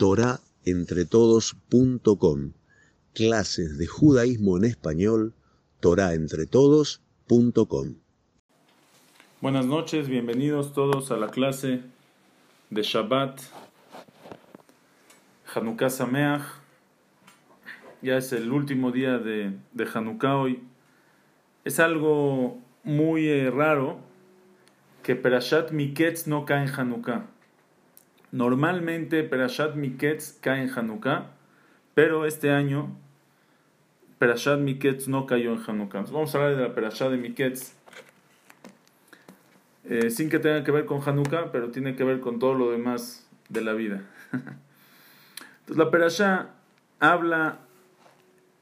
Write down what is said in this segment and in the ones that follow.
torahentretodos.com. Clases de judaísmo en español, torahentretodos.com. Buenas noches, bienvenidos todos a la clase de Shabbat, Hanukkah Sameach. Ya es el último día de, Hanukkah hoy. Es algo muy eh, raro que Perashat Miketz no cae en Hanukkah. Normalmente Perashat Miketz cae en Hanukkah, pero este año Perashat Miketz no cayó en Hanukkah. Vamos a hablar de la Perashat de Miketz. Eh, sin que tenga que ver con Hanukkah, pero tiene que ver con todo lo demás de la vida. Entonces la Perashá habla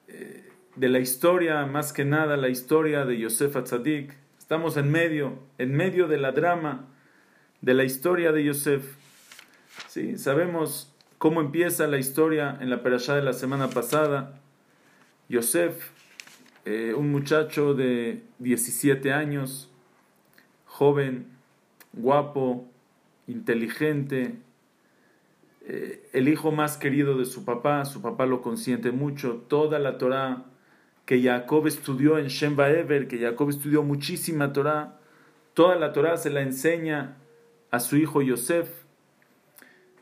eh, de la historia, más que nada la historia de Yosef Atzadik. Estamos en medio, en medio de la drama de la historia de Yosef. ¿Sí? Sabemos cómo empieza la historia en la perashá de la semana pasada. Yosef, eh, un muchacho de 17 años, joven, guapo, inteligente, eh, el hijo más querido de su papá, su papá lo consiente mucho, toda la Torah que Jacob estudió en Shemba Ever, que Jacob estudió muchísima Torah, toda la Torah se la enseña a su hijo Yosef,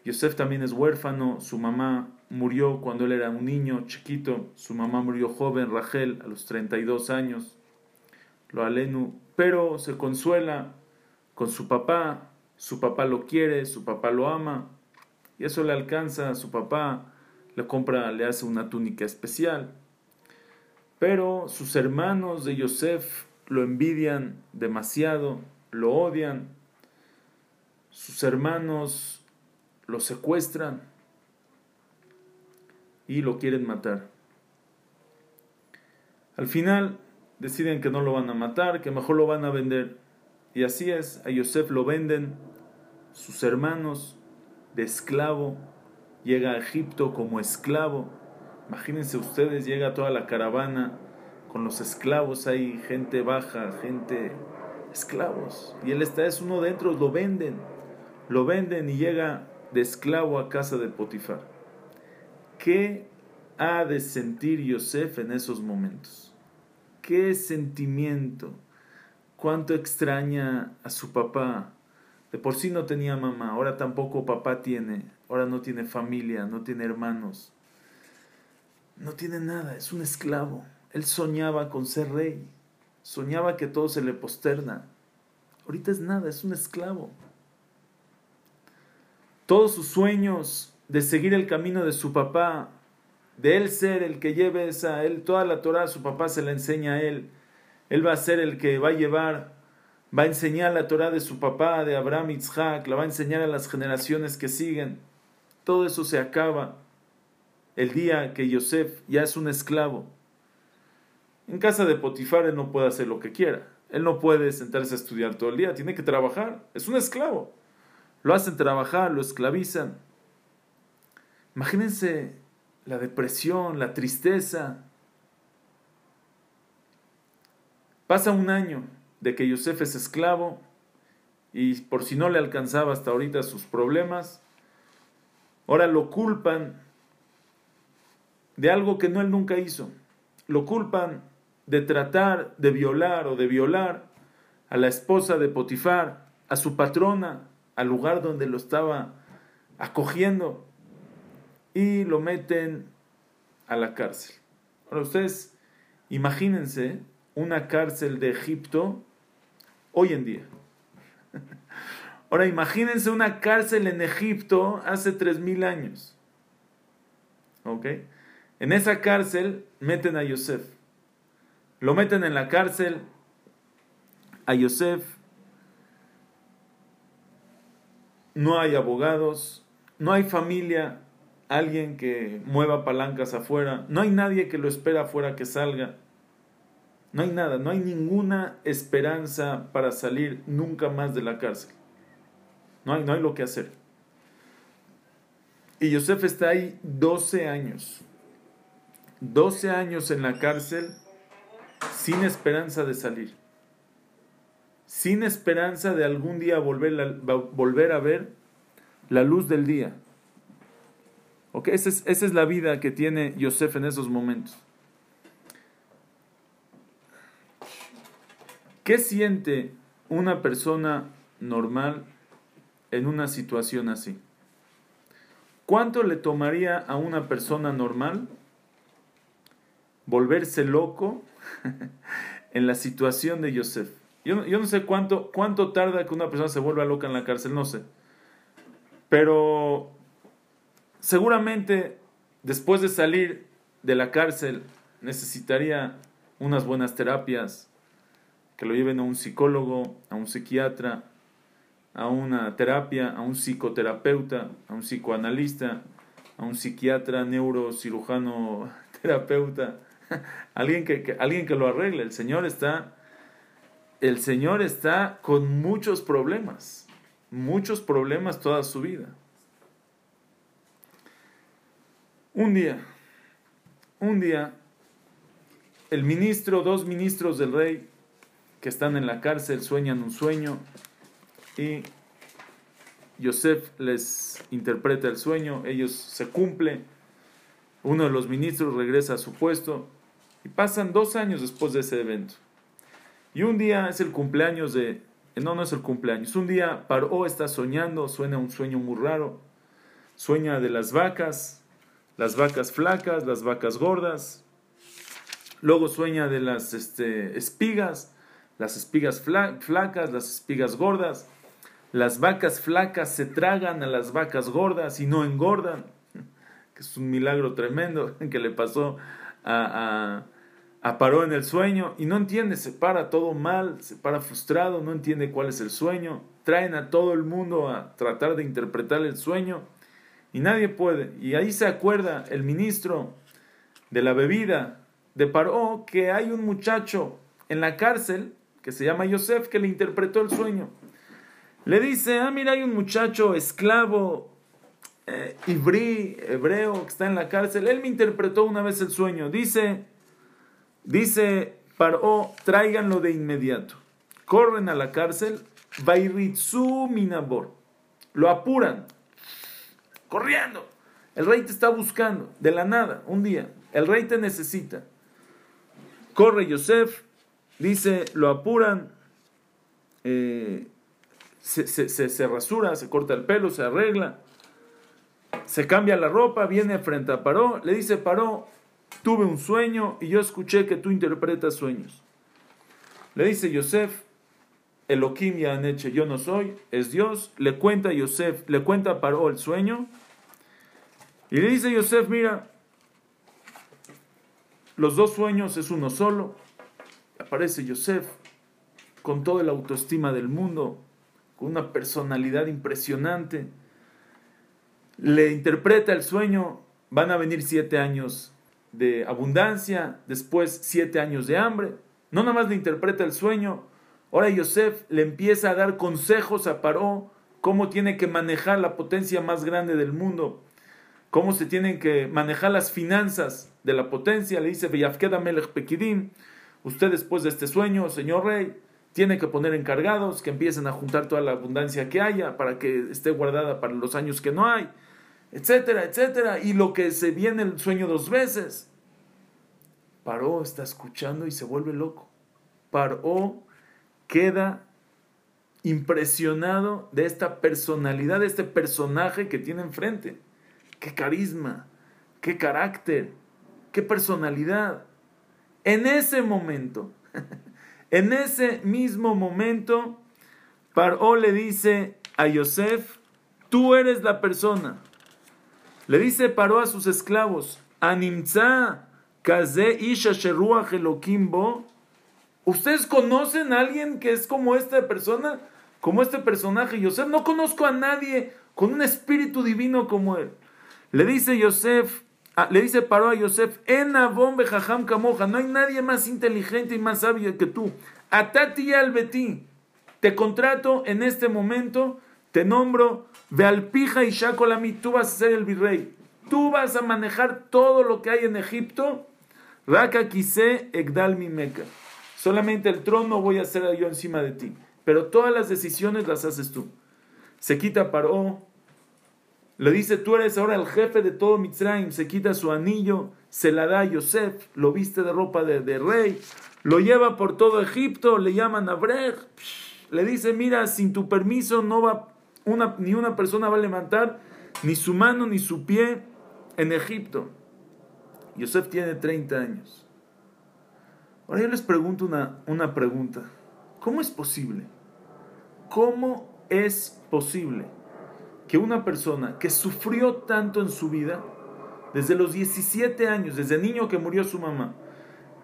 Yosef también es huérfano, su mamá murió cuando él era un niño chiquito, su mamá murió joven, Rachel, a los 32 años, lo alenu, pero se consuela con su papá, su papá lo quiere, su papá lo ama, y eso le alcanza a su papá, le compra, le hace una túnica especial. Pero sus hermanos de Yosef lo envidian demasiado, lo odian, sus hermanos lo secuestran y lo quieren matar. Al final deciden que no lo van a matar, que mejor lo van a vender. Y así es, a Yosef lo venden sus hermanos de esclavo, llega a Egipto como esclavo. Imagínense ustedes, llega toda la caravana con los esclavos, hay gente baja, gente esclavos. Y él está, es uno dentro, lo venden, lo venden y llega de esclavo a casa de Potifar. ¿Qué ha de sentir Yosef en esos momentos? ¿Qué sentimiento? ¿Cuánto extraña a su papá? De por sí no tenía mamá, ahora tampoco papá tiene, ahora no tiene familia, no tiene hermanos, no tiene nada, es un esclavo. Él soñaba con ser rey, soñaba que todo se le posterna. Ahorita es nada, es un esclavo todos sus sueños de seguir el camino de su papá, de él ser el que lleve esa, él toda la Torah, su papá se la enseña a él. Él va a ser el que va a llevar, va a enseñar la Torah de su papá, de Abraham Isaac, la va a enseñar a las generaciones que siguen. Todo eso se acaba el día que Yosef ya es un esclavo. En casa de Potifar él no puede hacer lo que quiera. Él no puede sentarse a estudiar todo el día, tiene que trabajar. Es un esclavo lo hacen trabajar, lo esclavizan. Imagínense la depresión, la tristeza. Pasa un año de que Yosef es esclavo y por si no le alcanzaba hasta ahorita sus problemas, ahora lo culpan de algo que no él nunca hizo. Lo culpan de tratar de violar o de violar a la esposa de Potifar, a su patrona, al lugar donde lo estaba acogiendo y lo meten a la cárcel. Ahora ustedes imagínense una cárcel de Egipto hoy en día. Ahora imagínense una cárcel en Egipto hace 3000 años. ¿Ok? En esa cárcel meten a Yosef. Lo meten en la cárcel a Yosef no hay abogados, no hay familia, alguien que mueva palancas afuera, no hay nadie que lo espera afuera que salga. No hay nada, no hay ninguna esperanza para salir nunca más de la cárcel. No hay, no hay lo que hacer. Y Yosef está ahí 12 años. 12 años en la cárcel sin esperanza de salir sin esperanza de algún día volver, volver a ver la luz del día. Okay, esa, es, esa es la vida que tiene Yosef en esos momentos. ¿Qué siente una persona normal en una situación así? ¿Cuánto le tomaría a una persona normal volverse loco en la situación de Yosef? Yo, yo, no sé cuánto, cuánto tarda que una persona se vuelva loca en la cárcel, no sé. Pero seguramente después de salir de la cárcel necesitaría unas buenas terapias, que lo lleven a un psicólogo, a un psiquiatra, a una terapia, a un psicoterapeuta, a un psicoanalista, a un psiquiatra, neurocirujano, terapeuta, alguien que, alguien que lo arregle. El Señor está, el Señor está con muchos problemas, muchos problemas toda su vida. Un día, un día, el ministro, dos ministros del rey, que están en la cárcel sueñan un sueño y Yosef les interpreta el sueño, ellos se cumple, uno de los ministros regresa a su puesto y pasan dos años después de ese evento. Y un día es el cumpleaños de, no, no es el cumpleaños, un día Paró está soñando, suena un sueño muy raro, sueña de las vacas, las vacas flacas, las vacas gordas, luego sueña de las este, espigas, las espigas flacas, las espigas gordas. Las vacas flacas se tragan a las vacas gordas y no engordan, que es un milagro tremendo que le pasó a, a Paró en el sueño y no entiende, se para todo mal, se para frustrado, no entiende cuál es el sueño, traen a todo el mundo a tratar de interpretar el sueño y nadie puede. Y ahí se acuerda el ministro de la bebida de Paró que hay un muchacho en la cárcel que se llama Yosef, que le interpretó el sueño. Le dice, ah, mira, hay un muchacho esclavo, eh, ibrí, hebreo, que está en la cárcel. Él me interpretó una vez el sueño. Dice, dice, paró, tráiganlo de inmediato. Corren a la cárcel, Bairitzu Minabor. Lo apuran, corriendo. El rey te está buscando, de la nada, un día. El rey te necesita. Corre Yosef, Dice, lo apuran, eh, se, se, se, rasura, se corta el pelo, se arregla, se cambia la ropa, viene frente a Paró, le dice, Paró, tuve un sueño y yo escuché que tú interpretas sueños. Le dice Yosef, Elohim Yaneche, yo no soy, es Dios. Le cuenta Yosef, le cuenta Paró el sueño. Y le dice Yosef, mira, los dos sueños es uno solo aparece Yosef con toda la autoestima del mundo, con una personalidad impresionante. Le interpreta el sueño, van a venir siete años de abundancia, después siete años de hambre. No nada más le interpreta el sueño, ahora Yosef le empieza a dar consejos a Paró, cómo tiene que manejar la potencia más grande del mundo, cómo se tienen que manejar las finanzas de la potencia. Le dice, Usted después de este sueño, señor rey, tiene que poner encargados que empiecen a juntar toda la abundancia que haya para que esté guardada para los años que no hay, etcétera, etcétera. Y lo que se viene el sueño dos veces. Paró, está escuchando y se vuelve loco. Paró, queda impresionado de esta personalidad, de este personaje que tiene enfrente. Qué carisma, qué carácter, qué personalidad. En ese momento, en ese mismo momento, Paró le dice a Yosef, tú eres la persona. Le dice Paró a sus esclavos, Animza, Kaze Isha Bo. ¿Ustedes conocen a alguien que es como esta persona? Como este personaje Yosef. No conozco a nadie con un espíritu divino como él. Le dice Yosef, Ah, le dice Paró a Yosef, en bombe jajam camoja, no hay nadie más inteligente y más sabio que tú. Atati y albeti, te contrato en este momento, te nombro Vealpija y Shakolami, tú vas a ser el virrey. Tú vas a manejar todo lo que hay en Egipto. Raka quise egdal mi meca. Solamente el trono voy a hacer yo encima de ti. Pero todas las decisiones las haces tú. Se quita Paró Le dice, tú eres ahora el jefe de todo Mitzrayim. Se quita su anillo, se la da a Yosef, lo viste de ropa de, rey, lo lleva por todo Egipto, le llaman a. Le dice, mira, sin tu permiso no va una, ni una persona va a levantar ni su mano ni su pie en Egipto. Yosef tiene 30 años. Ahora yo les pregunto una, una pregunta. ¿Cómo es posible? ¿Cómo es posible que una persona que sufrió tanto en su vida, desde los 17 años, desde niño que murió su mamá,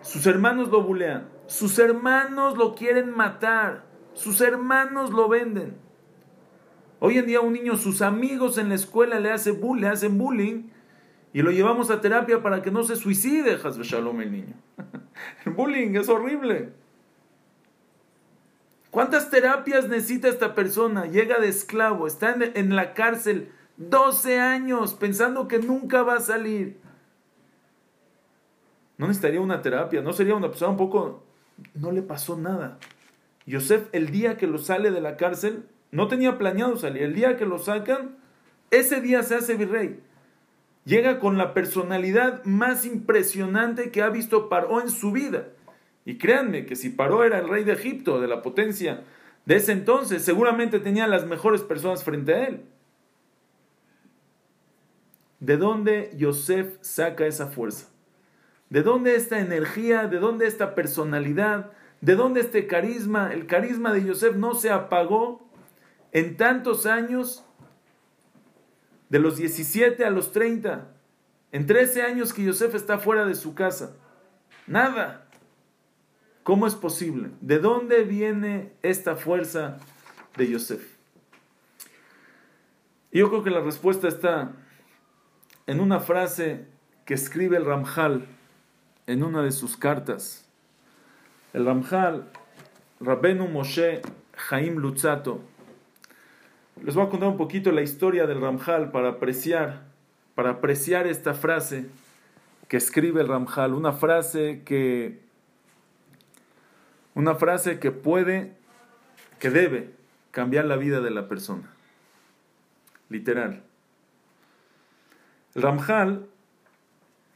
sus hermanos lo bulean, sus hermanos lo quieren matar, sus hermanos lo venden. Hoy en día un niño, sus amigos en la escuela le, hace le hacen bullying y lo llevamos a terapia para que no se suicide, Hasbe Shalom el niño. el bullying es horrible. ¿Cuántas terapias necesita esta persona? Llega de esclavo, está en, la cárcel 12 años pensando que nunca va a salir. No necesitaría una terapia, no sería una persona un poco... No le pasó nada. Yosef, el día que lo sale de la cárcel, no tenía planeado salir. El día que lo sacan, ese día se hace virrey. Llega con la personalidad más impresionante que ha visto Paró en su vida. Y créanme que si Paró era el rey de Egipto, de la potencia de ese entonces, seguramente tenía las mejores personas frente a él. ¿De dónde Yosef saca esa fuerza? ¿De dónde esta energía? ¿De dónde esta personalidad? ¿De dónde este carisma? El carisma de Yosef no se apagó en tantos años, de los 17 a los 30, en 13 años que Yosef está fuera de su casa. Nada. ¿Cómo es posible? ¿De dónde viene esta fuerza de Yosef? Yo creo que la respuesta está en una frase que escribe el Ramjal en una de sus cartas. El Ramjal, Rabenu Moshe Jaim Lutzato, les voy a contar un poquito la historia del Ramjal para apreciar, para apreciar esta frase que escribe el Ramjal, una frase que una frase que puede, que debe cambiar la vida de la persona. Literal. El Ramjal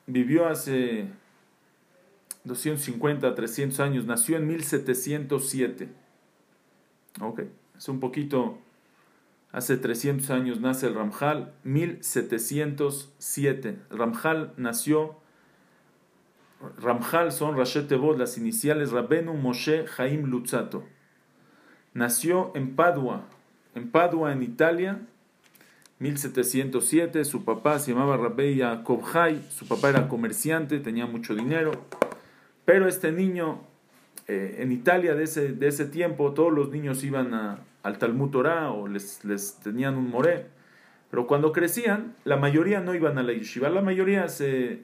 vivió hace 250, 300 años, nació en 1707. Ok, es un poquito, hace 300 años nace el Ramjal, 1707. El Ramjal nació Ramjal son Rashet las iniciales Rabenu Moshe Jaim Lutzato. Nació en Padua, en Padua, en Italia, 1707. Su papá se llamaba Rabbi Yaakov su papá era comerciante, tenía mucho dinero. Pero este niño, eh, en Italia de ese, de ese tiempo, todos los niños iban al Talmud Torah o les, les tenían un moré. Pero cuando crecían, la mayoría no iban a la yeshiva, la mayoría se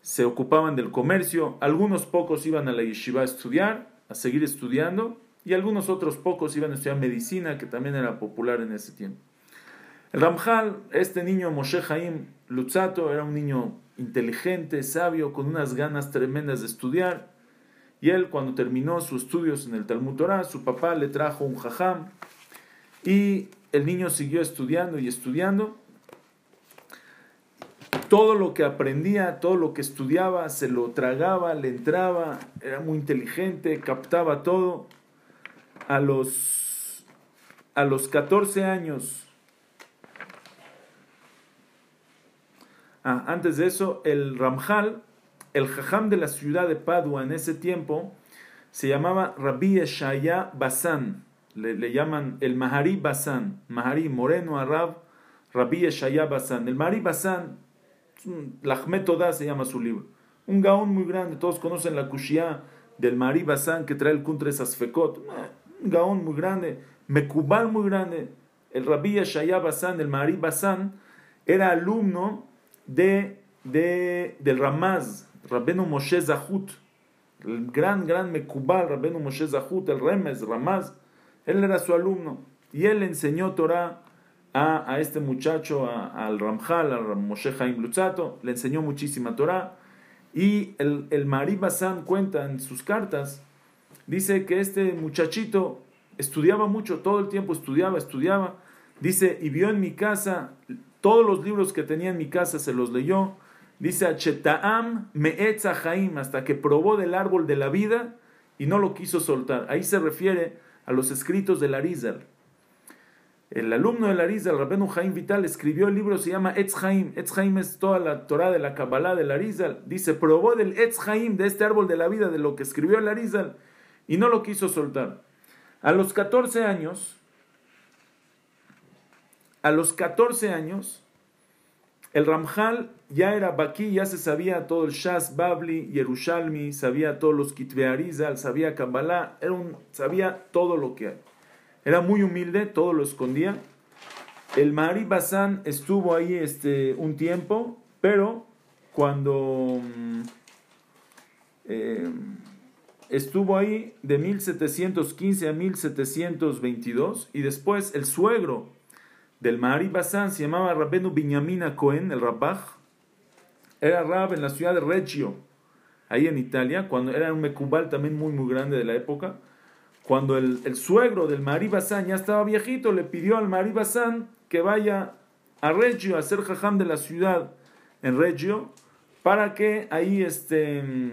se ocupaban del comercio, algunos pocos iban a la yeshiva a estudiar, a seguir estudiando, y algunos otros pocos iban a estudiar medicina, que también era popular en ese tiempo. El Ramjal, este niño Moshe Haim Lutzato, era un niño inteligente, sabio, con unas ganas tremendas de estudiar, y él cuando terminó sus estudios en el Talmud Torah, su papá le trajo un jajam, y el niño siguió estudiando y estudiando, todo lo que aprendía, todo lo que estudiaba, se lo tragaba, le entraba, era muy inteligente, captaba todo. A los, a los 14 años, ah, antes de eso, el Ramjal, el jajam de la ciudad de Padua en ese tiempo, se llamaba Rabbi Eshaya Basan, le, llaman el Mahari Basan, Mahari Moreno Arab, Rabbi Eshaya Basan. El Mahari Basan Lachmet Toda se llama su libro. Un gaón muy grande, todos conocen la Kushia del Mari Basan que trae el Kuntres Asfekot. Un gaón muy grande, Mekubal muy grande. El Rabbi Yashaya Basan, el Mari Basan, era alumno de, de, del Ramaz, Rabbenu Moshe Zahut. El gran, gran Mekubal, Rabbenu Moshe Zahut, el Remes, Ramaz. Él era su alumno y él enseñó Torah a, este muchacho, al Ramjal, al Moshe Haim Lutzato, le enseñó muchísima Torah. Y el, el Mari cuenta en sus cartas, dice que este muchachito estudiaba mucho, todo el tiempo estudiaba, estudiaba. Dice, y vio en mi casa todos los libros que tenía en mi casa se los leyó. Dice Achetaam Meetza Jaim, hasta que probó del árbol de la vida y no lo quiso soltar. Ahí se refiere a los escritos del Arizal. El alumno del Arizal, Rabenu Jaim Vital, escribió el libro, se llama Etz Jaim. Etz Jaim es toda la Torah de la Kabbalah del Arizal. Dice, probó del Etz Jaim, de este árbol de la vida, de lo que escribió el Arizal, y no lo quiso soltar. A los 14 años, a los 14 años, el Ramjal ya era Baki, ya se sabía todo el Shas, Babli, Yerushalmi, sabía todos los Kitve Arizal, sabía Kabbalah, era un, sabía todo lo que hay. Era muy humilde, todo lo escondía. El Mahari Basan estuvo ahí este, un tiempo, pero cuando mm, eh, estuvo ahí de 1715 a 1722, y después el suegro del Mahari Basan se llamaba Rabenu Binyamina Cohen, el Rabbah, era Rab en la ciudad de Reggio, ahí en Italia, cuando era un mecubal también muy muy grande de la época. Cuando el, suegro del Mahari Basan ya estaba viejito, le pidió al Mahari Basan que vaya a Reggio a hacer jajam de la ciudad en Reggio, para que ahí este...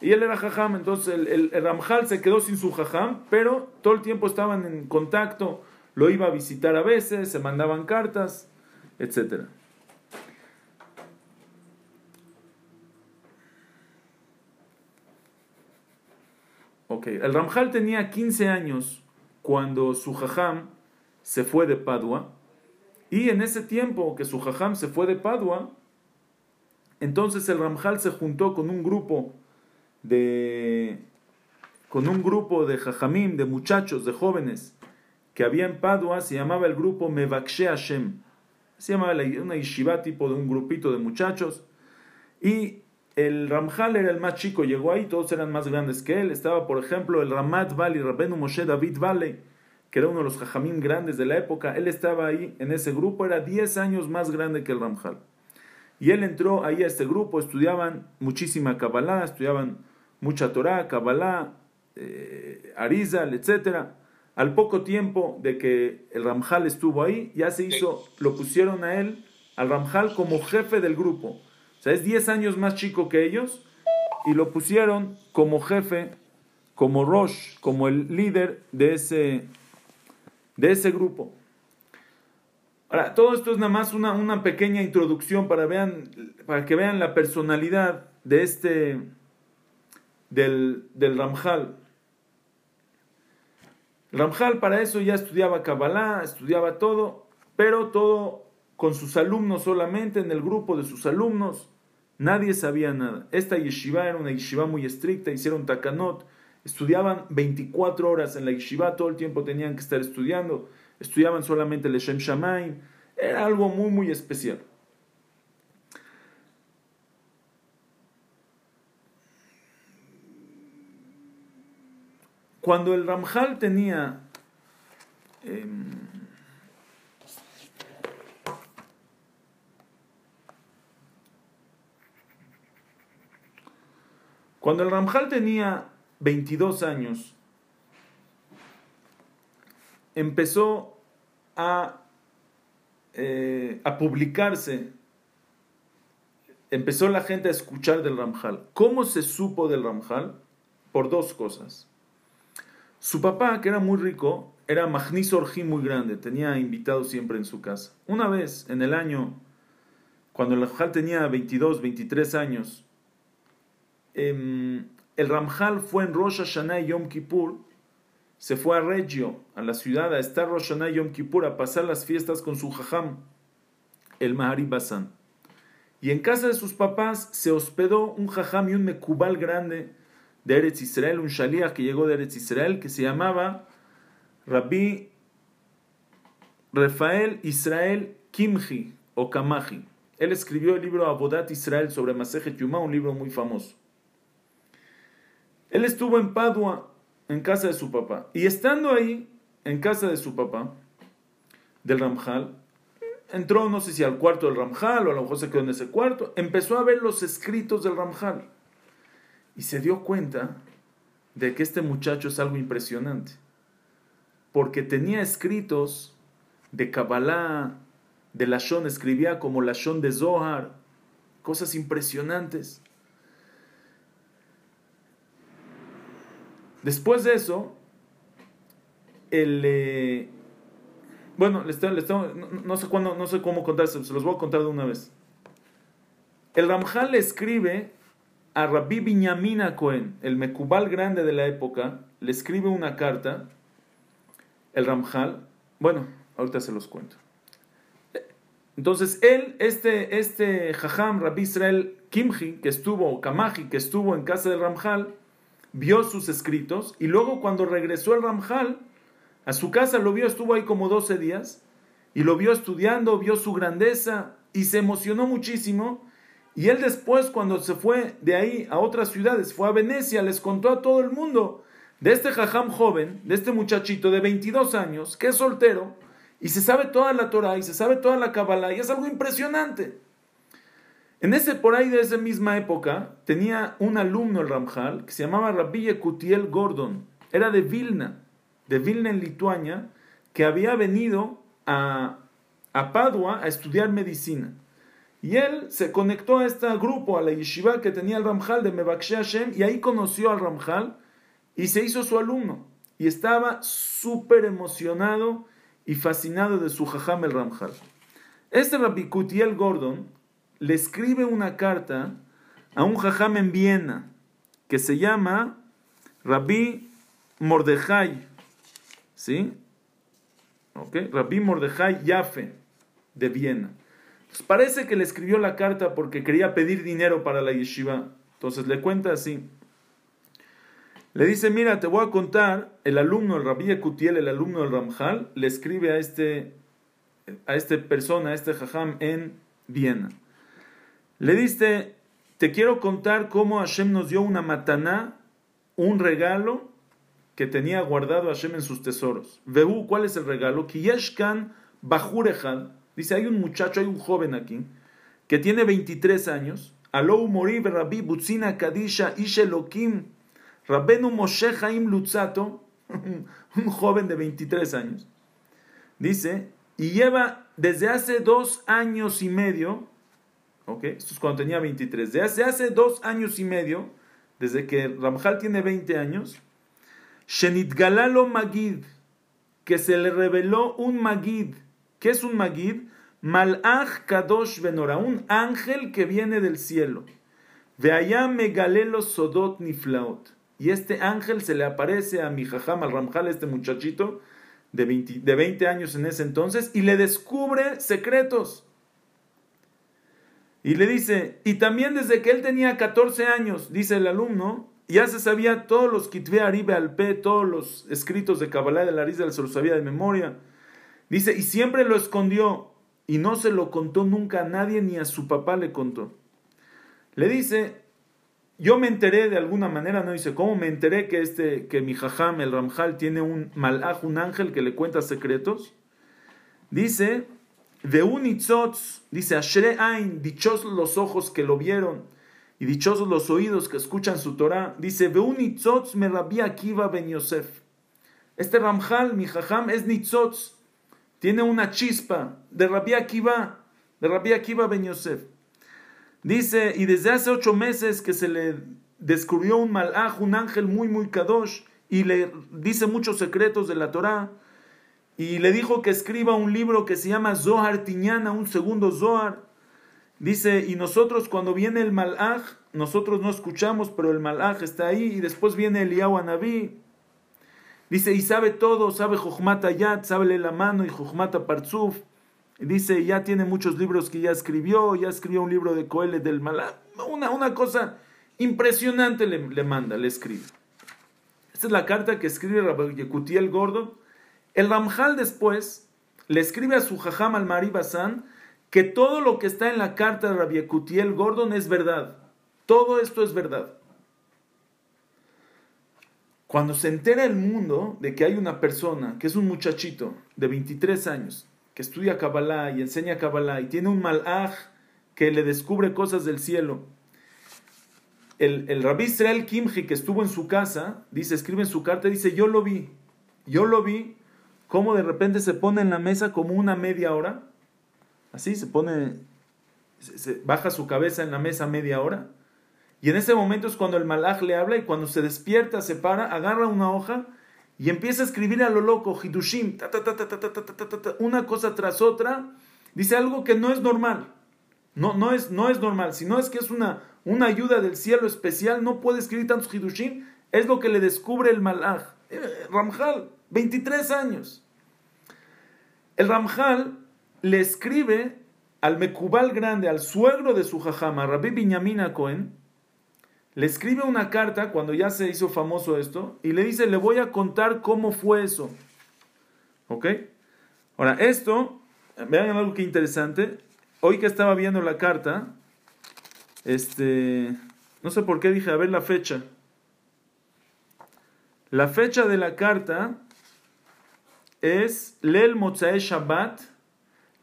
Y él era jajam, entonces el, el, el Ramjal se quedó sin su jajam, pero todo el tiempo estaban en contacto lo iba a visitar a veces, se mandaban cartas, etc. El Ramjal tenía 15 años cuando su jajam se fue de Padua, y en ese tiempo que su jajam se fue de Padua, entonces el Ramjal se juntó con un grupo de con un grupo de de muchachos, de jóvenes, que había en Padua se llamaba el grupo Mevakshe Hashem. Se llamaba una yeshiva tipo de un grupito de muchachos. Y el Ramjal era el más chico, llegó ahí, todos eran más grandes que él. Estaba, por ejemplo, el Ramat Vali, Rabenu Moshe David Vale, que era uno de los jajamín grandes de la época. Él estaba ahí en ese grupo, era 10 años más grande que el Ramjal. Y él entró ahí a este grupo, estudiaban muchísima Kabbalah, estudiaban mucha Torah, Kabbalah, eh, Arizal, etcétera. Al poco tiempo de que el Ramjal estuvo ahí, ya se hizo, lo pusieron a él, al Ramjal, como jefe del grupo. O sea, es 10 años más chico que ellos y lo pusieron como jefe, como Rosh, como el líder de ese, de ese grupo. Ahora, todo esto es nada más una, una pequeña introducción para, vean, para que vean la personalidad de este, del, del Ramjal. Ramjal para eso ya estudiaba Kabbalah, estudiaba todo, pero todo con sus alumnos solamente, en el grupo de sus alumnos. Nadie sabía nada. Esta yeshiva era una yeshiva muy estricta, hicieron takanot, estudiaban 24 horas en la yeshiva, todo el tiempo tenían que estar estudiando, estudiaban solamente el Shem Shamaim, era algo muy, muy especial. Cuando el Ramjal tenía em, cuando el Ramjal tenía 22 años, empezó a, eh, a publicarse, empezó la gente a escuchar del Ramjal. ¿Cómo se supo del Ramjal? Por dos cosas. Su papá, que era muy rico, era Magnis muy grande, tenía invitados siempre en su casa. Una vez, en el año, cuando el Ramjal tenía 22, 23 años, em, el Ramjal fue en Rosh Hashanah y Yom Kippur, se fue a Reggio, a la ciudad, a estar Rosh Hashanah y Yom Kippur, a pasar las fiestas con su jajam, el Mahari Basan. Y en casa de sus papás se hospedó un jajam y un mekubal grande, de Eretz Israel, un shaliach que llegó de Eretz Israel, que se llamaba Rabbi Rafael Israel Kimji o Kamaji. Él escribió el libro Abodat Israel sobre Masejet Yuma, un libro muy famoso. Él estuvo en Padua, en casa de su papá. Y estando ahí, en casa de su papá, del Ramjal, entró, no sé si al cuarto del Ramjal o a lo mejor se quedó en ese cuarto, empezó a ver los escritos del Ramjal y se dio cuenta de que este muchacho es algo impresionante, porque tenía escritos de Kabbalah, de Lashon, escribía como Lashon de Zohar, cosas impresionantes. Después de eso, el, eh, bueno, no, sé cuándo, no sé cómo contar, se los voy a contar de una vez. El Ramjal le escribe a Rabbi Binyamin Cohen, el Mecubal grande de la época, le escribe una carta, el Ramjal, bueno, ahorita se los cuento. Entonces, él, este, este Jajam, Rabbi Israel Kimji, que estuvo, Kamaji, que estuvo en casa del Ramjal, vio sus escritos y luego cuando regresó el Ramjal a su casa, lo vio, estuvo ahí como 12 días y lo vio estudiando, vio su grandeza y se emocionó muchísimo. Y él después, cuando se fue de ahí a otras ciudades, fue a Venecia, les contó a todo el mundo de este jajam joven, de este muchachito de 22 años, que es soltero, y se sabe toda la Torah, y se sabe toda la Kabbalah, y es algo impresionante. En ese, por ahí de esa misma época, tenía un alumno el Ramjal, que se llamaba Rabbi Yekutiel Gordon, era de Vilna, de Vilna en Lituania, que había venido a, a Padua a estudiar medicina. Y él se conectó a este grupo, a la yeshiva que tenía el Ramjal de Mebakshe Hashem, y ahí conoció al Ramjal, y se hizo su alumno. Y estaba súper emocionado y fascinado de su jajam el Ramjal. Este Rabbi Kutiel Gordon le escribe una carta a un jajam en Viena que se llama Rabbi Mordejai. ¿Sí? ¿Ok? Rabbi Mordejai Yafe de Viena. Parece que le escribió la carta porque quería pedir dinero para la yeshiva. Entonces le cuenta así. Le dice, mira, te voy a contar, el alumno, el Rabbi Ekutiel, el alumno del Ramjal, le escribe a este, a este persona, a este jajam en Viena. Le dice, te quiero contar cómo Hashem nos dio una mataná, un regalo que tenía guardado Hashem en sus tesoros. Veú, ¿cuál es el regalo? Kiyeshkan Bajurejad. Dice, hay un muchacho, hay un joven aquí, que tiene 23 años. Alou Mori Rabbi Butzina Kadisha Ishelokim Rabbenu Moshe Haim Lutzato, un joven de 23 años, dice, y lleva desde hace dos años y medio, ok, esto es cuando tenía 23, desde hace, dos años y medio, desde que Ramjal tiene 20 años, Shenit Galalo Magid, que se le reveló un Magid. ¿Qué es un Magid? Malach Kadosh Benora, un ángel que viene del cielo. Veaya Megalelo Sodot Niflaot. Y este ángel se le aparece a mi jajam, al Ramjal, este muchachito de 20, de 20 años en ese entonces, y le descubre secretos. Y le dice, y también desde que él tenía 14 años, dice el alumno, ya se sabía todos los kitve aribe al pe, todos los escritos de Kabbalah de la Risa, se los sabía de memoria. Dice, y siempre lo escondió, y no se lo contó nunca a nadie, ni a su papá le contó. Le dice, yo me enteré de alguna manera, no dice, ¿cómo me enteré que este, que mi jajam, el Ramjal, tiene un malaj, un ángel que le cuenta secretos? Dice, de un itzotz, dice, Ashre Ain, dichosos los ojos que lo vieron, y dichosos los oídos que escuchan su Torah. Dice, de un itzotz me rabí Akiva ben Yosef. Este Ramjal, mi jajam, es nitzotz, tiene una chispa de Rabbi Akiva, de Rabbi Akiva ben Yosef. Dice, y desde hace ocho meses que se le descubrió un malaj, un ángel muy, muy kadosh, y le dice muchos secretos de la Torah, y le dijo que escriba un libro que se llama Zohar Tiñana, un segundo Zohar. Dice, y nosotros cuando viene el malaj, nosotros no escuchamos, pero el malaj está ahí, y después viene Eliyahu Anabí. Dice, y sabe todo, sabe Jochmata Yad, sabe la mano y Jochmata Partzuf. Dice, ya tiene muchos libros que ya escribió, ya escribió un libro de Coele del Malá. Una, una cosa impresionante le, le, manda, le escribe. Esta es la carta que escribe Rabbi Yekutiel Gordon. El Ramjal después le escribe a su jajam al Mari que todo lo que está en la carta de Rabbi Yekutiel Gordon es verdad. Todo esto es verdad. Cuando se entera el mundo de que hay una persona, que es un muchachito de 23 años, que estudia Kabbalah y enseña Kabbalah y tiene un malaj que le descubre cosas del cielo. El, el rabí Israel Kimji, que estuvo en su casa, dice, escribe en su carta, dice, yo lo vi, yo lo vi, como de repente se pone en la mesa como una media hora, Así se pone, se, baja su cabeza en la mesa media hora. Y en ese momento es cuando el malaj le habla y cuando se despierta, se para, agarra una hoja y empieza a escribir a lo loco, Hidushim, una cosa tras otra. Dice algo que no es normal. No, no, es, no es normal. Si no es que es una, una ayuda del cielo especial, no puede escribir tantos Hidushim. Es lo que le descubre el malaj. Eh, Ramjal, 23 años. El Ramjal le escribe al Mecubal grande, al suegro de su jajama, Rabbi Binyamin Cohen, le escribe una carta cuando ya se hizo famoso esto y le dice, le voy a contar cómo fue eso. ¿Ok? Ahora, esto, vean algo que interesante. Hoy que estaba viendo la carta, este, no sé por qué dije, a ver la fecha. La fecha de la carta es Lel Mozae Shabbat,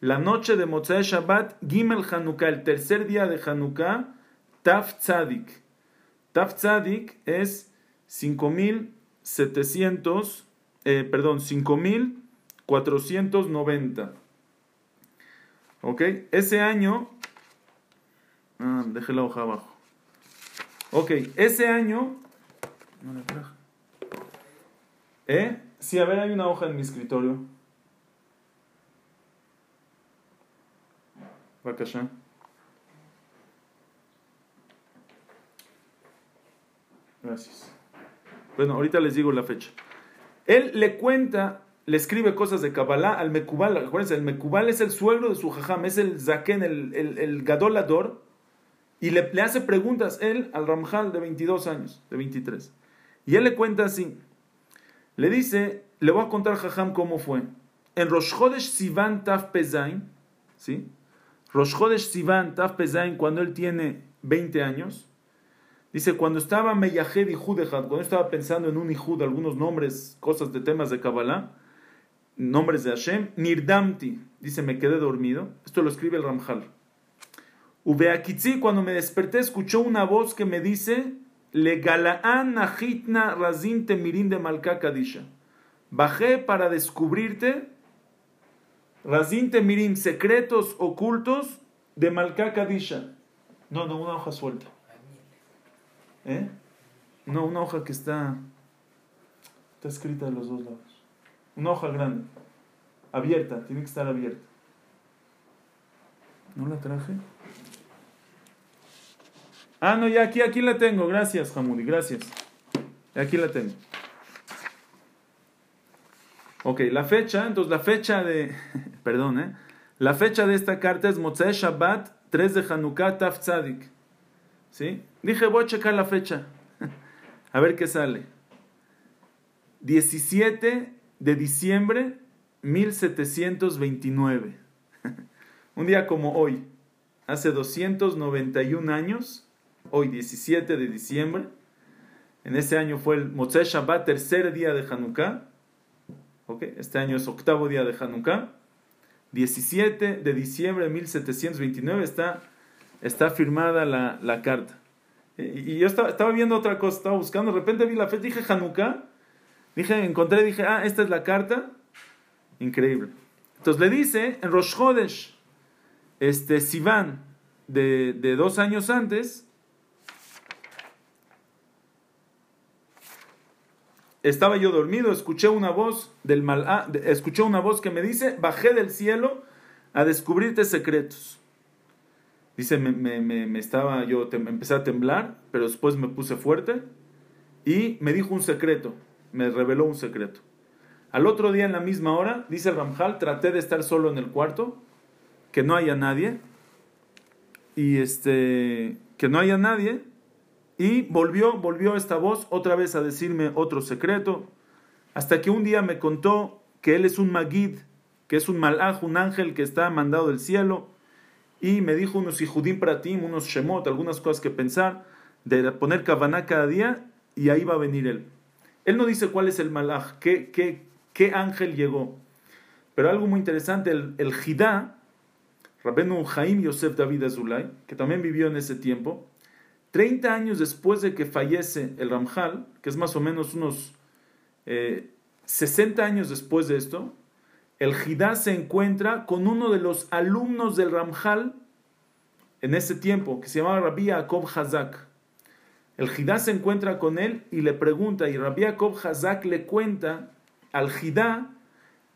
la noche de Mozae Shabbat, Gimel Hanukkah, el tercer día de Hanukkah, Taf Tzadik. Taf Tzadik es 5700, eh, perdón, 5490. ¿Ok? Ese año, ah, dejé la hoja abajo. Ok, ese año, no. ¿Eh? Sí, a ver, hay una hoja en mi escritorio. Bakasha. Gracias. Bueno, ahorita les digo la fecha. Él le cuenta, le escribe cosas de Kabbalah al Mekubal. Acuérdense, el Mekubal es el suegro de su jajam, es el Zaken, el, el, el Gadolador. Y le, le, hace preguntas él al Ramjal de 22 años, de 23. Y él le cuenta así. Le dice, le voy a contar Jajam cómo fue. En Rosh Chodesh Sivan Taf Pezain, ¿sí? Rosh Chodesh Sivan Taf Pezain, cuando él tiene 20 años, dice, cuando estaba Meyahed y cuando estaba pensando en un Ihud, algunos nombres, cosas de temas de Kabbalah, nombres de Hashem, Nirdamti, dice, me quedé dormido. Esto lo escribe el Ramjal. Ubeakitzi, cuando me desperté, escuchó una voz que me dice, le galaan najitna razin temirin de Malka Kadisha. Bajé para descubrirte razin temirim, secretos ocultos de Malka Kadisha. No, no, una hoja suelta. ¿Eh? No, una hoja que está, está escrita de los dos lados. Una hoja grande. Abierta, tiene que estar abierta. ¿No la traje? Ah, no, ya aquí, aquí la tengo. Gracias, Hamudi, gracias. Aquí la tengo. Ok, la fecha, entonces la fecha de, perdón, ¿eh? La fecha de esta carta es Motzei Shabbat 3 de Hanukkah Taf Tzadik. ¿Sí? Dije, voy a checar la fecha. a ver qué sale. 17 de diciembre 1729. Un día como hoy, hace 291 años, hoy 17 de diciembre. En ese año fue el Motzei Shabbat, tercer día de Hanukkah. Este año es octavo día de Hanukkah. 17 de diciembre de 1729 está, está firmada la, la carta. Y, yo estaba, viendo otra cosa, estaba buscando, de repente vi la fecha, dije Hanukkah, dije, encontré, dije, ah, esta es la carta. Increíble. Entonces le dice en Rosh Chodesh, este, Sivan, de, de dos años antes, estaba yo dormido, escuché una voz del mal, escuché una voz que me dice, bajé del cielo a descubrirte secretos. Dice, me, me, me estaba yo, te, empecé a temblar, pero después me puse fuerte y me dijo un secreto, me reveló un secreto. Al otro día en la misma hora, dice Ramjal, traté de estar solo en el cuarto, que no haya nadie, y este, que no haya nadie, y volvió, volvió esta voz otra vez a decirme otro secreto, hasta que un día me contó que él es un magid, que es un malaj, un ángel que está mandado del cielo, y me dijo unos hijudim pratim, unos shemot, algunas cosas que pensar, de poner kavaná cada día, y ahí va a venir él. Él no dice cuál es el malaj, qué, qué, qué ángel llegó. Pero algo muy interesante, el, el Jidá, Rabenu Jaim Yosef David Azulay, que también vivió en ese tiempo, 30 años después de que fallece el Ramjal, que es más o menos unos eh, 60 años después de esto, el Jidá se encuentra con uno de los alumnos del Ramjal en ese tiempo, que se llamaba Rabbi Jacob Hazak. El Jidá se encuentra con él y le pregunta, y Rabbi Jacob Hazak le cuenta al Jidá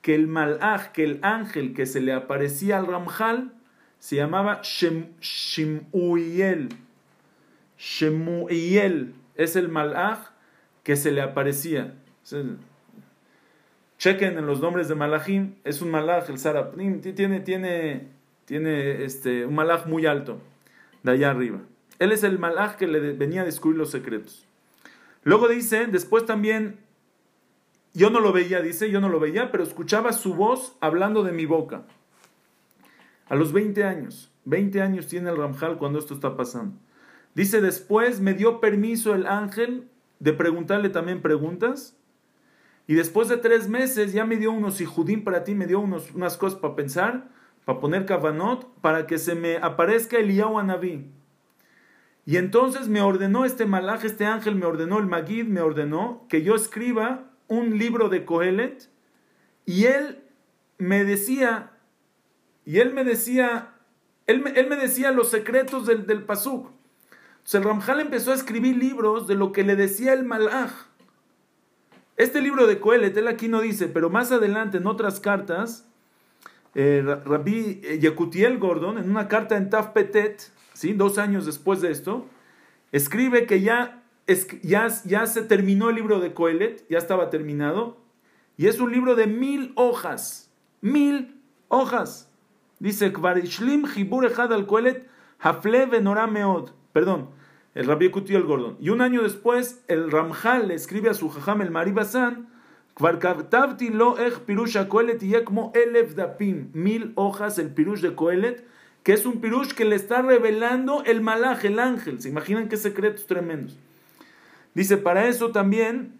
que el malaj, que el ángel que se le aparecía al Ramjal, se llamaba Shemuiel. Shemuiel es el malaj que se le aparecía. Chequen en los nombres de malajim, es un malaj, el Sarap, tiene, tiene, tiene este, un malaj muy alto, de allá arriba. Él es el malaj que le venía a descubrir los secretos. Luego dice, después también, yo no lo veía, dice, yo no lo veía, pero escuchaba su voz hablando de mi boca. A los 20 años, 20 años tiene el Ramjal cuando esto está pasando. Dice, después me dio permiso el ángel de preguntarle también preguntas. Y después de tres meses ya me dio unos hijudín para ti, me dio unos, unas cosas para pensar, para poner kavanot, para que se me aparezca Eliyahu Anabí. Y entonces me ordenó este malaj, este ángel me ordenó, el Magid me ordenó que yo escriba un libro de Kohelet. Y él me decía, y él me decía, él me, él me decía los secretos del, del Pasuk. Entonces el Ramjal empezó a escribir libros de lo que le decía el malaj. Este libro de Coelet, él aquí no dice, pero más adelante en otras cartas, eh, Rabbi eh, Yekutiel Gordon, en una carta en Taf Petet, ¿sí? dos años después de esto, escribe que ya, es, ya, ya se terminó el libro de Coelet, ya estaba terminado, y es un libro de mil hojas, mil hojas. Dice, Kvarishlim Hibur Echad al Coelet, Hafle Meod. Perdón, el Rabbi el Gordon. Y un año después, el Ramjal le escribe a su jajam el Maribasan, lo pirush elef dapim, mil hojas el pirush de Koelet, que es un pirush que le está revelando el malaj, el ángel. ¿Se imaginan qué secretos tremendos? Dice, para eso también,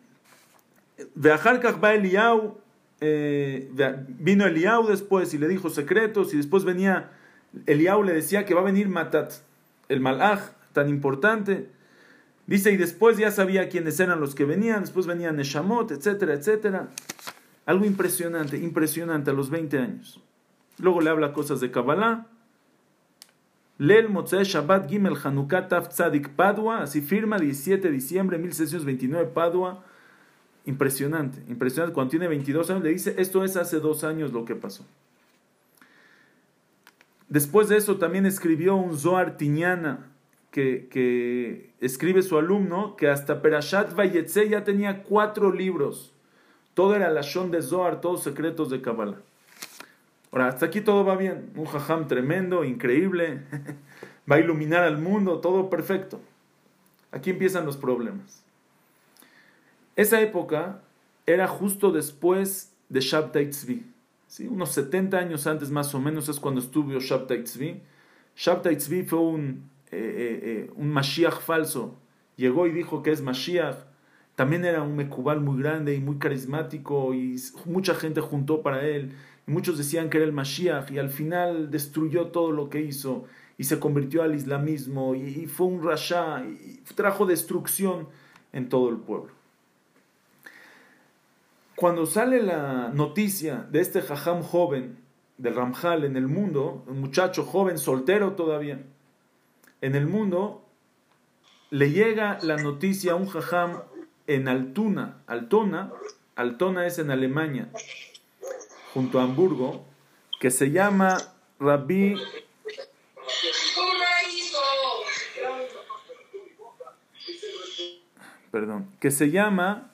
Eliau, eh, vino Eliau después y le dijo secretos, y después venía, Eliau le decía que va a venir Matat, el malaj, tan importante. Dice, y después ya sabía quiénes eran los que venían, después venían Neshamot, etcétera, etcétera. Algo impresionante, impresionante a los 20 años. Luego le habla cosas de Kabbalah. Lel Motzei Shabbat Gimel Hanukkah Taf Tzadik Padua, así firma 17 de diciembre 1629 Padua. Impresionante, impresionante. Cuando tiene 22 años le dice, esto es hace dos años lo que pasó. Después de eso también escribió un Zohar Tiñana, que, escribe su alumno que hasta Perashat Vayetze ya tenía cuatro libros. Todo era la Shon de Zohar, todos secretos de Kabbalah. Ahora, hasta aquí todo va bien. Un jajam tremendo, increíble. va a iluminar al mundo, todo perfecto. Aquí empiezan los problemas. Esa época era justo después de Shabtai Tzvi. ¿sí? Unos 70 años antes más o menos es cuando estuvo Shabtai Tzvi. Shabtai Tzvi fue un eh, eh, eh, un Mashiach falso, llegó y dijo que es Mashiach, también era un Mekubal muy grande y muy carismático y mucha gente juntó para él. Y muchos decían que era el Mashiach y al final destruyó todo lo que hizo y se convirtió al islamismo y, fue un rasha y trajo destrucción en todo el pueblo. Cuando sale la noticia de este jajam joven del Ramjal en el mundo, un muchacho joven, soltero todavía, en el mundo le llega la noticia a un jajam en Altuna, Altona, Altona es en Alemania, junto a Hamburgo, que se llama Rabbi perdón, que se llama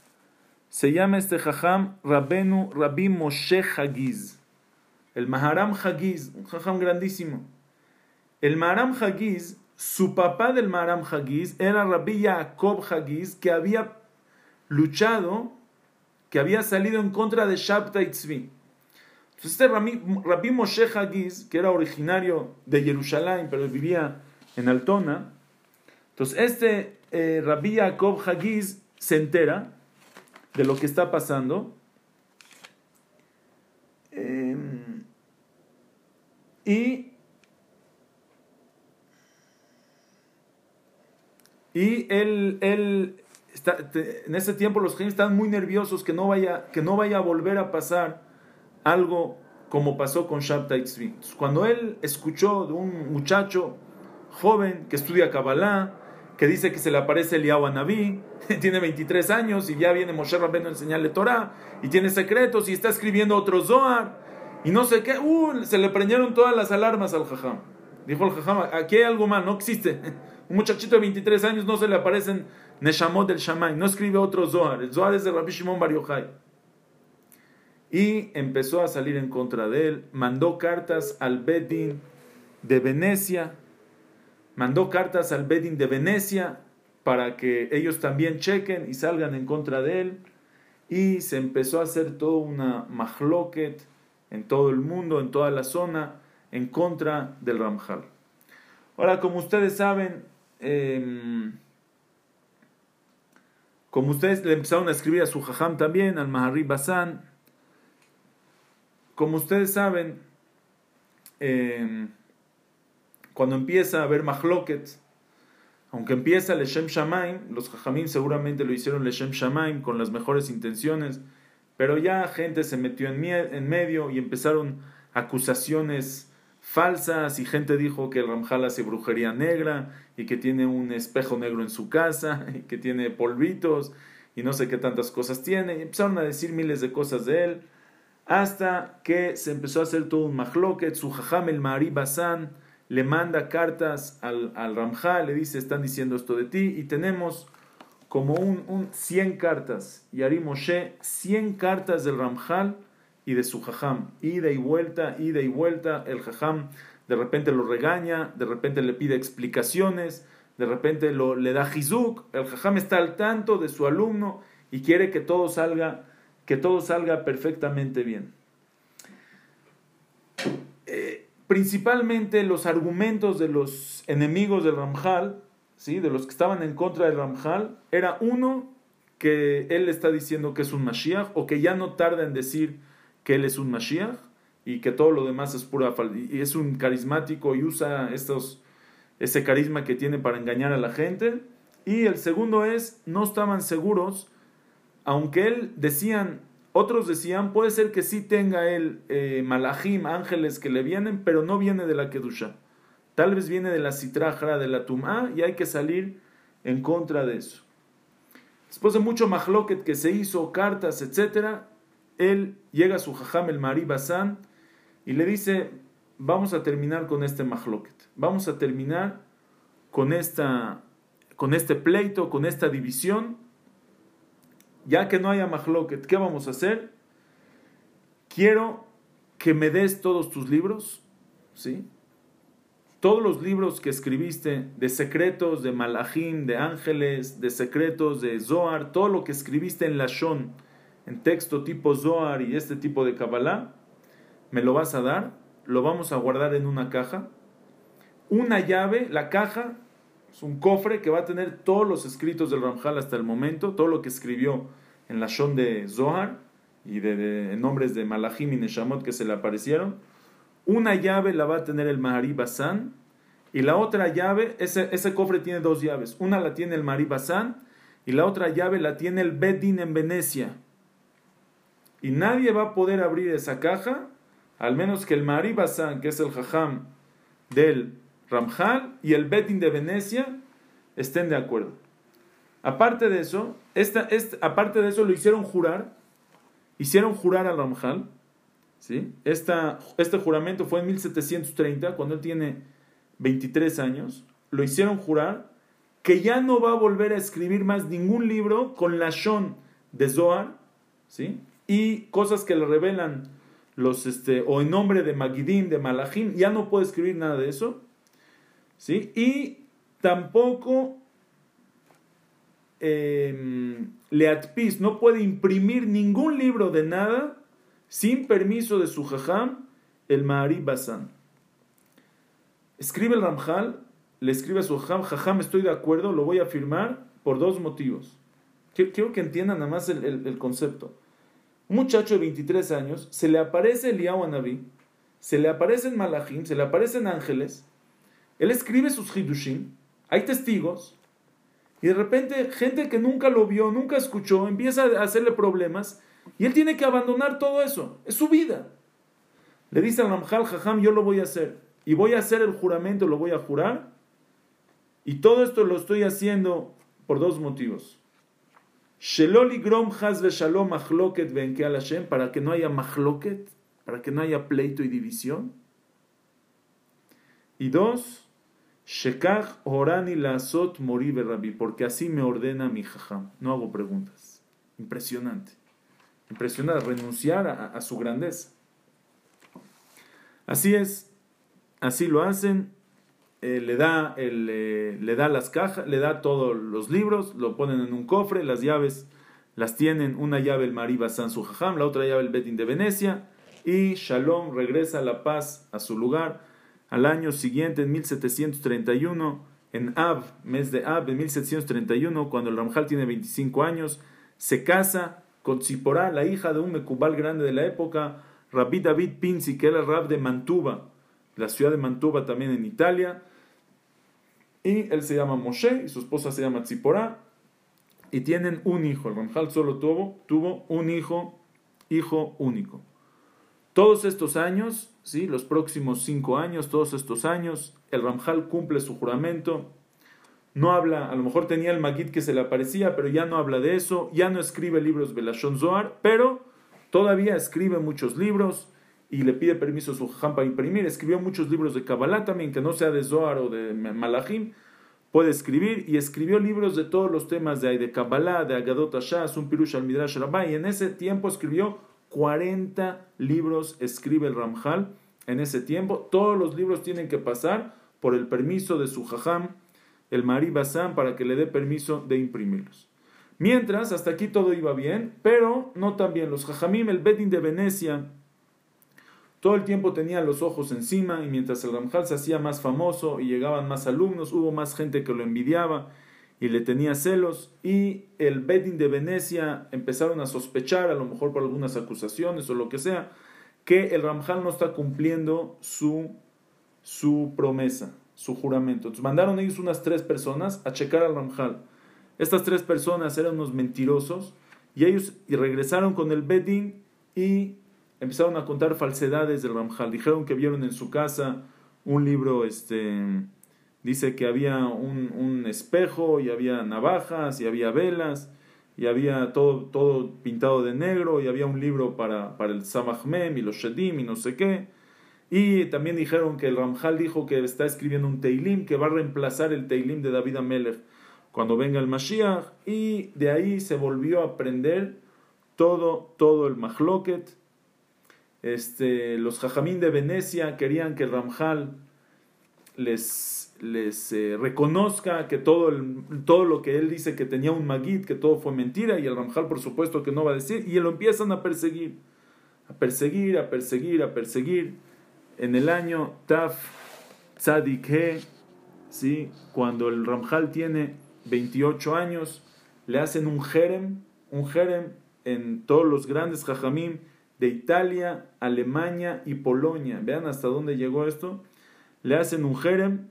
se llama este jajam Rabenu Rabbi Moshe Hagiz, el Maharam Hagiz, un jajam grandísimo. El Maharam Hagiz su papá del Maram Hagiz era Rabbi Jacob Hagiz, que había luchado, que había salido en contra de Shabtai Tzvi. Entonces este Rabbi, Moshe Hagiz, que era originario de Jerusalén, pero vivía en Altona, entonces este eh, Rabbi Jacob Hagiz se entera de lo que está pasando em, y Y él, él en ese tiempo los genios estaban muy nerviosos que no, vaya, que no vaya a volver a pasar algo como pasó con Shabtai Tzvi. Cuando él escuchó de un muchacho joven que estudia Kabbalah, que dice que se le aparece Eliyahu a Naví, tiene 23 años y ya viene Moshe Rabbeinu a enseñarle Torah, y tiene secretos y está escribiendo otro Zohar, y no sé qué, uh, se le prendieron todas las alarmas al Jajam. Dijo el Jajam, aquí hay algo mal, no existe. Un muchachito de 23 años no se le aparecen Neshamot del Shamay, no escribe otro Zohar, el Zohar es de Rabbi Shimon Bar Yochai. Y empezó a salir en contra de él, mandó cartas al Bedin de Venecia, mandó cartas al Bedin de Venecia para que ellos también chequen y salgan en contra de él. Y se empezó a hacer toda una mahloket en todo el mundo, en toda la zona, en contra del Ramjal. Ahora, como ustedes saben, em, como ustedes le empezaron a escribir a su jajam también, al Maharib Basan, como ustedes saben, eh, cuando empieza a haber mahloket, aunque empieza Leshem Shamaim, los Jajamim seguramente lo hicieron Leshem Shamaim con las mejores intenciones, pero ya gente se metió en, en medio y empezaron acusaciones falsas y gente dijo que el Ramjal hace brujería negra y que tiene un espejo negro en su casa y que tiene polvitos y no sé qué tantas cosas tiene. Y empezaron a decir miles de cosas de él hasta que se empezó a hacer todo un mahloket, su jajam el Mari Basan, le manda cartas al, al le dice, están diciendo esto de ti, y tenemos como un, un 100 cartas, Yari Moshe, 100 cartas del Ramjal y de su Jajam, ida y vuelta, ida y vuelta, el Jajam de repente lo regaña, de repente le pide explicaciones, de repente lo, le da Jizuk, el Jajam está al tanto de su alumno y quiere que todo salga, que todo salga perfectamente bien. Eh, principalmente los argumentos de los enemigos del Ramjal, ¿sí? de los que estaban en contra del Ramjal, era uno que él está diciendo que es un Mashiach o que ya no tarda en decir que él es un Mashiach y que todo lo demás es pura y es un carismático y usa estos, ese carisma que tiene para engañar a la gente. Y el segundo es, no estaban seguros, aunque él decían, otros decían, puede ser que sí tenga él eh, ángeles que le vienen, pero no viene de la kedusha. Tal vez viene de la citrajra, de la tumá, y hay que salir en contra de eso. Después de mucho mahloket que se hizo, cartas, etc., él llega a su jajam, el Mari Basan, y le dice, vamos a terminar con este mahloket. Vamos a terminar con, esta, con este pleito, con esta división, ya que no haya mahloket, ¿qué vamos a hacer? Quiero que me des todos tus libros, ¿sí? Todos los libros que escribiste de secretos, de malachim, de ángeles, de secretos, de Zohar, todo lo que escribiste en Lashon, en texto tipo Zohar y este tipo de Kabbalah, me lo vas a dar, lo vamos a guardar en una caja. Una llave, la caja, es un cofre que va a tener todos los escritos del Ramjal hasta el momento, todo lo que escribió en la Shon de Zohar y de, nombres de Malachim y Neshamot que se le aparecieron. Una llave la va a tener el Mahari Basan y la otra llave, ese, ese cofre tiene dos llaves. Una la tiene el Mahari Basan y la otra llave la tiene el Bedin en Venecia. Y nadie va a poder abrir esa caja, al menos que el Mahari Basan, que es el Jajam del Ramjal, y el Bedin de Venecia estén de acuerdo. Aparte de eso, esta, aparte de eso lo hicieron jurar, hicieron jurar al Ramjal, ¿sí? Esta, este juramento fue en 1730, cuando él tiene 23 años, lo hicieron jurar que ya no va a volver a escribir más ningún libro con la Shon de Zohar, ¿sí? Y cosas que le revelan los, este, o en nombre de Magidim, de Malachim, ya no puede escribir nada de eso, ¿sí? Y tampoco eh, Leatpis no puede imprimir ningún libro de nada sin permiso de su jajam, el Mahari Basan. Escribe el Ramjal, le escribe a su jajam, jajam, estoy de acuerdo, lo voy a firmar por dos motivos. Quiero que entiendan nada más el, concepto. Un muchacho de 23 años, se le aparece Eliyahu Naví, se le aparecen Malachim, se le aparecen ángeles, él escribe sus Hidushim, hay testigos, y de repente, gente que nunca lo vio, nunca escuchó, empieza a hacerle problemas y él tiene que abandonar todo eso. Es su vida. Le dice al Ramjal, Jajam, yo lo voy a hacer. Y voy a hacer el juramento, lo voy a jurar. Y todo esto lo estoy haciendo por dos motivos. Sheloli grom shalom machloket Hashem, para que no haya machloket, para que no haya pleito y división. Y dos, Shekach orani lasot mori rabbi, porque así me ordena mi jajam. No hago preguntas. Impresionante. Impresionante, renunciar a su grandeza. Así es, así lo hacen. Eh, le, da el, eh, le da las cajas, le da todos los libros, lo ponen en un cofre, las llaves las tienen, una llave el Mariba San Sujajam, la otra llave el Betin de Venecia, y Shalom regresa a la paz a su lugar al año siguiente, en 1731, en Ab, mes de Ab, en 1731, cuando el Ramjal tiene 25 años, se casa con Tziporá, la hija de un mecubal grande de la época, Rabbi David Pinzi, que era rab de Mantuba, la ciudad de Mantuba también en Italia. Y él se llama Moshe y su esposa se llama Tzipora. Y tienen un hijo. El Ramjal solo tuvo, tuvo un hijo, hijo único. Todos estos años, ¿sí? los próximos cinco años, todos estos años, el Ramjal cumple su juramento. No habla, a lo mejor tenía el Magid que se le aparecía, pero ya no habla de eso, ya no escribe libros Belashon Zohar, pero Todavía escribe muchos libros y le pide permiso a su jam para imprimir. Escribió muchos libros de Kabbalah también, que no sea de Zohar o de Malachim. Puede escribir y escribió libros de todos los temas de, de Kabbalah, de Agadot Ashaz, un Pirush al Midrash Rabbah. Y en ese tiempo escribió 40 libros, escribe el Ramjal. En ese tiempo, todos los libros tienen que pasar por el permiso de su jajam, el Mari Basam, para que le dé permiso de imprimirlos. Mientras, hasta aquí todo iba bien, pero no tan bien. Los Jajamim, el Bedin de Venecia, todo el tiempo tenía los ojos encima y mientras el Ramjal se hacía más famoso y llegaban más alumnos, hubo más gente que lo envidiaba y le tenía celos y el Bedin de Venecia empezaron a sospechar, a lo mejor por algunas acusaciones o lo que sea, que el Ramjal no está cumpliendo su, su promesa, su juramento. Entonces mandaron ellos unas tres personas a checar al Ramjal. Estas tres personas eran unos mentirosos y ellos regresaron con el Bedín y empezaron a contar falsedades del Ramjal. Dijeron que vieron en su casa un libro, este, dice que había un, espejo y había navajas y había velas y había todo, todo pintado de negro y había un libro para, para el Samachmem y los Shedim y no sé qué. Y también dijeron que el Ramjal dijo que está escribiendo un Teilim que va a reemplazar el Teilim de David Amelech cuando venga el Mashiach, y de ahí se volvió a aprender todo, todo el Mahloket. Este, los Jajamín de Venecia querían que Ramjal les, les eh, reconozca que todo, el, todo lo que él dice que tenía un Magid, que todo fue mentira, y el Ramjal por supuesto que no va a decir, y lo empiezan a perseguir, a perseguir, a perseguir, a perseguir. En el año Taf Tzadik ¿sí? cuando el Ramjal tiene 28 años, le hacen un jerem, un jerem en todos los grandes jajamim de Italia, Alemania y Polonia. Vean hasta dónde llegó esto. Le hacen un jerem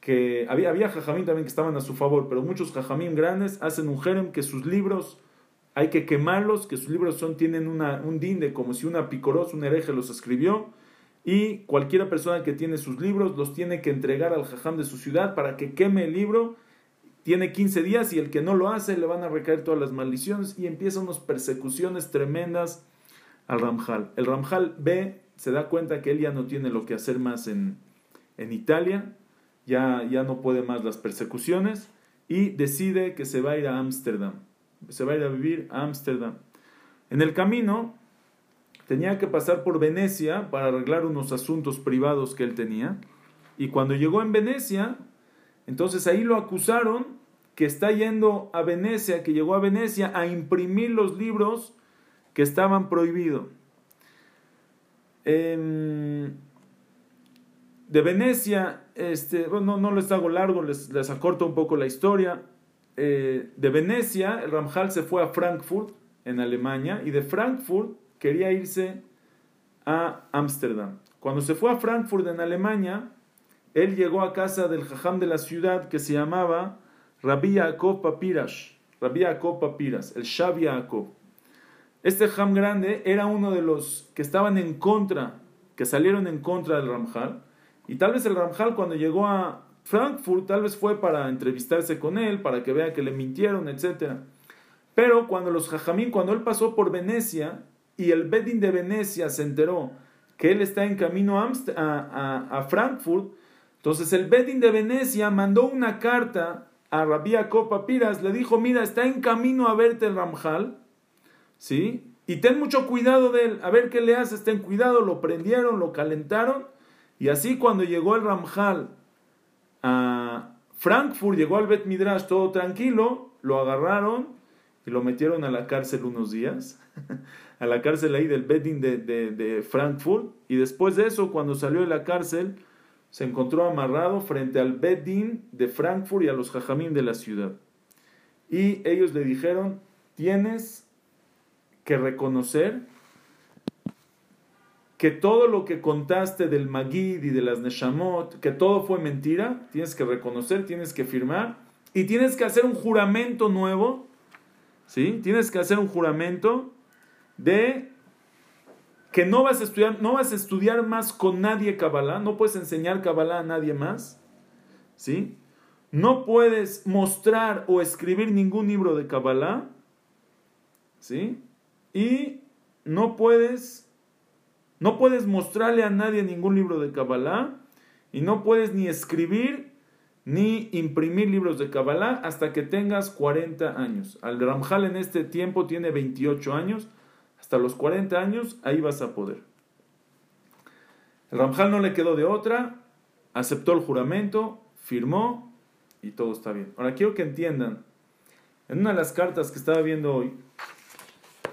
que había, había jajamim también que estaban a su favor, pero muchos jajamim grandes hacen un jerem que sus libros hay que quemarlos, que sus libros son, tienen una, un dinde, como si una picorosa, un hereje los escribió, y cualquiera persona que tiene sus libros los tiene que entregar al jajam de su ciudad para que queme el libro tiene 15 días y el que no lo hace le van a recaer todas las maldiciones y empiezan unas persecuciones tremendas al Ramjal. El Ramjal ve, se da cuenta que él ya no tiene lo que hacer más en, en Italia, ya, ya no puede más las persecuciones y decide que se va a ir a Ámsterdam, se va a ir a vivir a Ámsterdam. En el camino tenía que pasar por Venecia para arreglar unos asuntos privados que él tenía y cuando llegó en Venecia entonces ahí lo acusaron que está yendo a Venecia, que llegó a Venecia a imprimir los libros que estaban prohibidos. de Venecia, este, bueno, no, les hago largo, les, les acorto un poco la historia. Eh, de Venecia, el Ramjal se fue a Frankfurt, en Alemania, y de Frankfurt quería irse a Ámsterdam. Cuando se fue a Frankfurt, en Alemania, él llegó a casa del jajam de la ciudad que se llamaba Rabbi Yaakov Papirash, Rabbi Yaakov Papiras, el Shav Yaakov. Este jajam grande era uno de los que estaban en contra que salieron en contra del Ramjal. Y tal vez el Ramjal cuando llegó a Frankfurt, tal vez fue para entrevistarse con él, para que vea que le mintieron, etc. Pero cuando los Jajamín, cuando él pasó por Venecia y el Bedin de Venecia se enteró que él está en camino a, a, Frankfurt, entonces el Bedin de Venecia mandó una carta a Rabbi Jacob Piras, le dijo, mira, está en camino a verte el Ramjal, ¿sí? Y ten mucho cuidado de él, a ver qué le haces, ten cuidado, lo prendieron, lo calentaron, y así cuando llegó el Ramjal a Frankfurt, llegó al Bet Midrash todo tranquilo, lo agarraron y lo metieron a la cárcel unos días, a la cárcel ahí del Bedin de, de, de Frankfurt, y después de eso, cuando salió de la cárcel, se encontró amarrado frente al Bedin de Frankfurt y a los Jajamín de la ciudad. Y ellos le dijeron, tienes que reconocer que todo lo que contaste del Magid y de las Neshamot, que todo fue mentira, tienes que reconocer, tienes que firmar y tienes que hacer un juramento nuevo, ¿sí? Tienes que hacer un juramento de que no vas a estudiar, no vas a estudiar más con nadie Kabbalah, no puedes enseñar Kabbalah a nadie más, ¿sí? No puedes mostrar o escribir ningún libro de Kabbalah, ¿sí? Y no puedes, no puedes mostrarle a nadie ningún libro de Kabbalah y no puedes ni escribir ni imprimir libros de Kabbalah hasta que tengas 40 años. Al Ramjal en este tiempo tiene 28 años hasta los 40 años, ahí vas a poder. El Ramjal no le quedó de otra, aceptó el juramento, firmó y todo está bien. Ahora quiero que entiendan, en una de las cartas que estaba viendo hoy,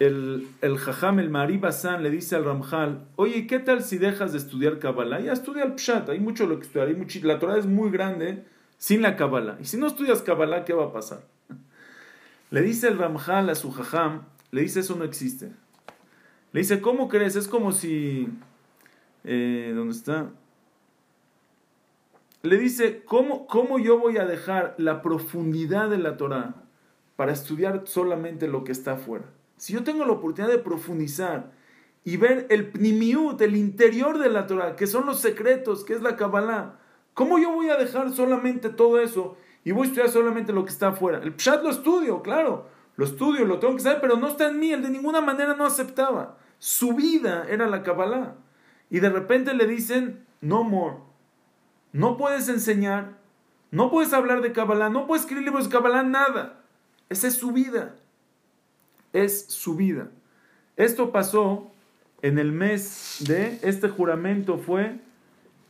el, el Jajam, el Maribasan, le dice al Ramjal, oye, ¿qué tal si dejas de estudiar Kabbalah? Ya estudia el Pshat, hay mucho lo que estudiar, hay mucho, la Torah es muy grande sin la Kabbalah. Y si no estudias Kabbalah, ¿qué va a pasar? Le dice el Ramjal a su Jajam, le dice, eso no existe. Le dice, ¿cómo crees? Es como si... Eh, ¿Dónde está? Le dice, ¿cómo, ¿cómo yo voy a dejar la profundidad de la Torah para estudiar solamente lo que está afuera? Si yo tengo la oportunidad de profundizar y ver el pnimiut, el interior de la Torah, que son los secretos, que es la Kabbalah, ¿cómo yo voy a dejar solamente todo eso y voy a estudiar solamente lo que está afuera? El Pshat lo estudio, claro, lo estudio, lo tengo que saber, pero no está en mí, él de ninguna manera no aceptaba. Su vida era la Kabbalah. Y de repente le dicen, no more. No puedes enseñar, no puedes hablar de Kabbalah, no puedes escribir libros de Kabbalah, nada. Esa es su vida. Es su vida. Esto pasó en el mes de, este juramento fue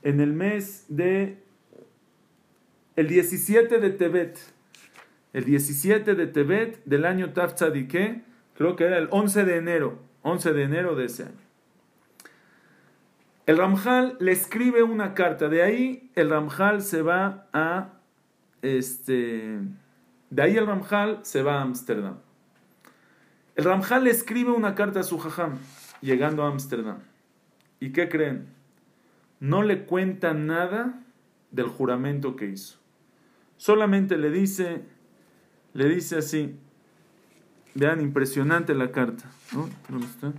en el mes de, el 17 de Tebet. El 17 de Tebet del año Taftzadike, creo que era el 11 de enero 11 de enero de ese año. El Ramjal le escribe una carta, de ahí el Ramjal se va a, este, de ahí el Ramjal se va a Ámsterdam. El Ramjal le escribe una carta a su jajam, llegando a Ámsterdam. ¿Y qué creen? No le cuenta nada del juramento que hizo. Solamente le dice, le dice así, Vean, impresionante la carta. ¿no? ¿Dónde está?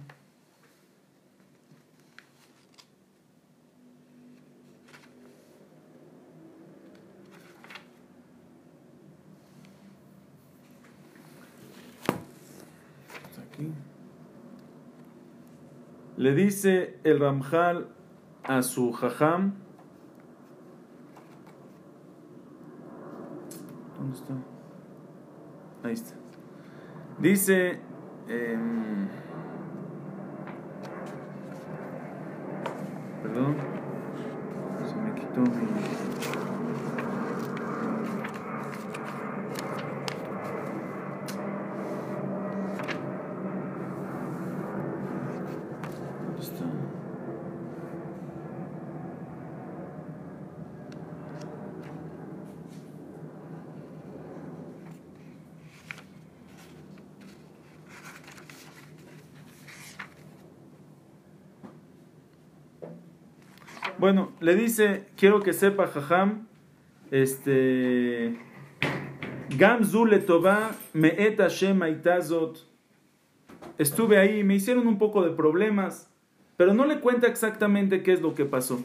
Le dice el Ramjal a su jajam. ¿Dónde está? Ahí está. Dice, em, perdón, se me quitó mi... Bueno, le dice, quiero que sepa, Jajam, este, Gamzu Letová Estuve ahí, me hicieron un poco de problemas, pero no le cuenta exactamente qué es lo que pasó.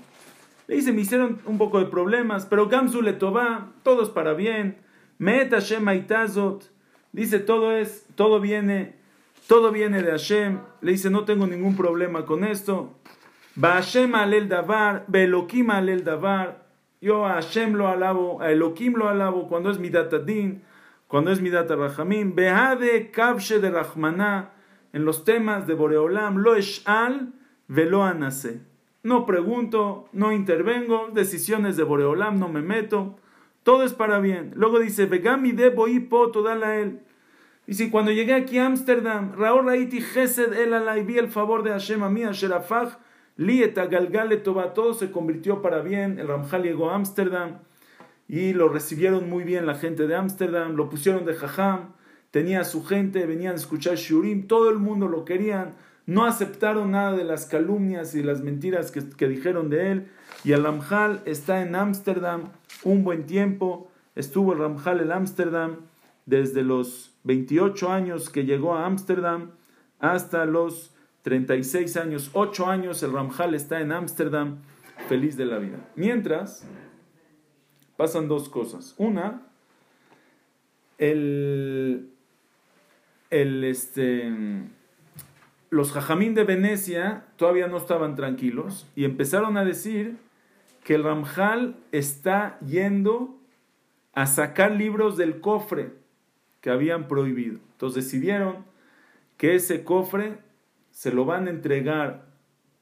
Le dice, me hicieron un poco de problemas, pero Gamzu le toba, todo es para bien. Meta Hashem dice, todo es, todo viene, todo viene de Hashem. Le dice, no tengo ningún problema con esto. Ba Hashem alel davar, Belokim alel davar. Yo a Hashem lo alabo, a Elokim lo alabo cuando es mi datadin, cuando es mi data rahamim. Behade kavshe de Rahmaná, en los temas de Boreolam, lo eshal, velo anase. No pregunto, no intervengo, decisiones de Boreolam, no me meto, todo es para bien. Luego dice, Vegami de po toda la él. Dice, cuando llegué aquí a Ámsterdam, Raúl Raiti Gesed el alay, vi el favor de Hashem a mí, a Sherafaj, Lieta Galgale Toba, todo se convirtió para bien. El Ramjal llegó a Ámsterdam y lo recibieron muy bien la gente de Ámsterdam, lo pusieron de jajam, tenía su gente, venían a escuchar Shurim, todo el mundo lo querían no aceptaron nada de las calumnias y las mentiras que, dijeron de él. Y el Ramjal está en Ámsterdam un buen tiempo. Estuvo el Ramjal en Ámsterdam desde los 28 años que llegó a Ámsterdam hasta los 36 años. 8 años el Ramjal está en Ámsterdam feliz de la vida. Mientras, pasan dos cosas. Una, el, el este, los jajamín de Venecia todavía no estaban tranquilos y empezaron a decir que el Ramjal está yendo a sacar libros del cofre que habían prohibido. Entonces decidieron que ese cofre se lo van a entregar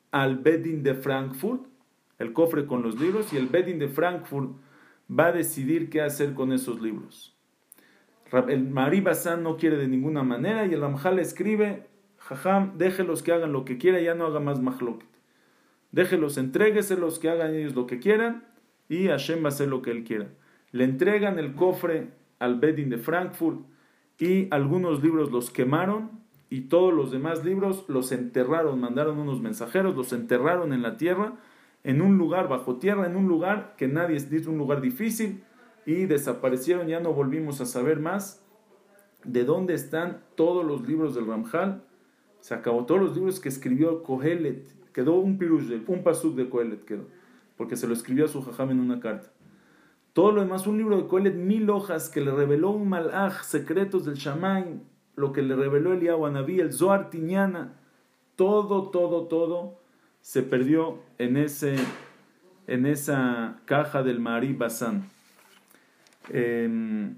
al Bedin de Frankfurt, el cofre con los libros, y el Bedin de Frankfurt va a decidir qué hacer con esos libros. El Mari no quiere de ninguna manera y el Ramjal escribe Jajam, déjelos que hagan lo que quieran, ya no haga más mahloket. Déjelos, entrégueselos que hagan ellos lo que quieran y Hashem va a hacer lo que él quiera. Le entregan el cofre al Bedin de Frankfurt y algunos libros los quemaron y todos los demás libros los enterraron, mandaron unos mensajeros, los enterraron en la tierra, en un lugar bajo tierra, en un lugar que nadie dice, un lugar difícil y desaparecieron, ya no volvimos a saber más de dónde están todos los libros del Ramjal se acabó todos los libros que escribió Kohelet. Quedó un pirush, un pasuk de Kohelet quedó. Porque se lo escribió a su jajam en una carta. Todo lo demás, un libro de Kohelet, mil hojas que le reveló un malaj, secretos del Shamain, lo que le reveló el Yahuanabí, el Zohar Tiñana. Todo, todo, todo se perdió en, ese, en esa caja del Mari Basan. Em,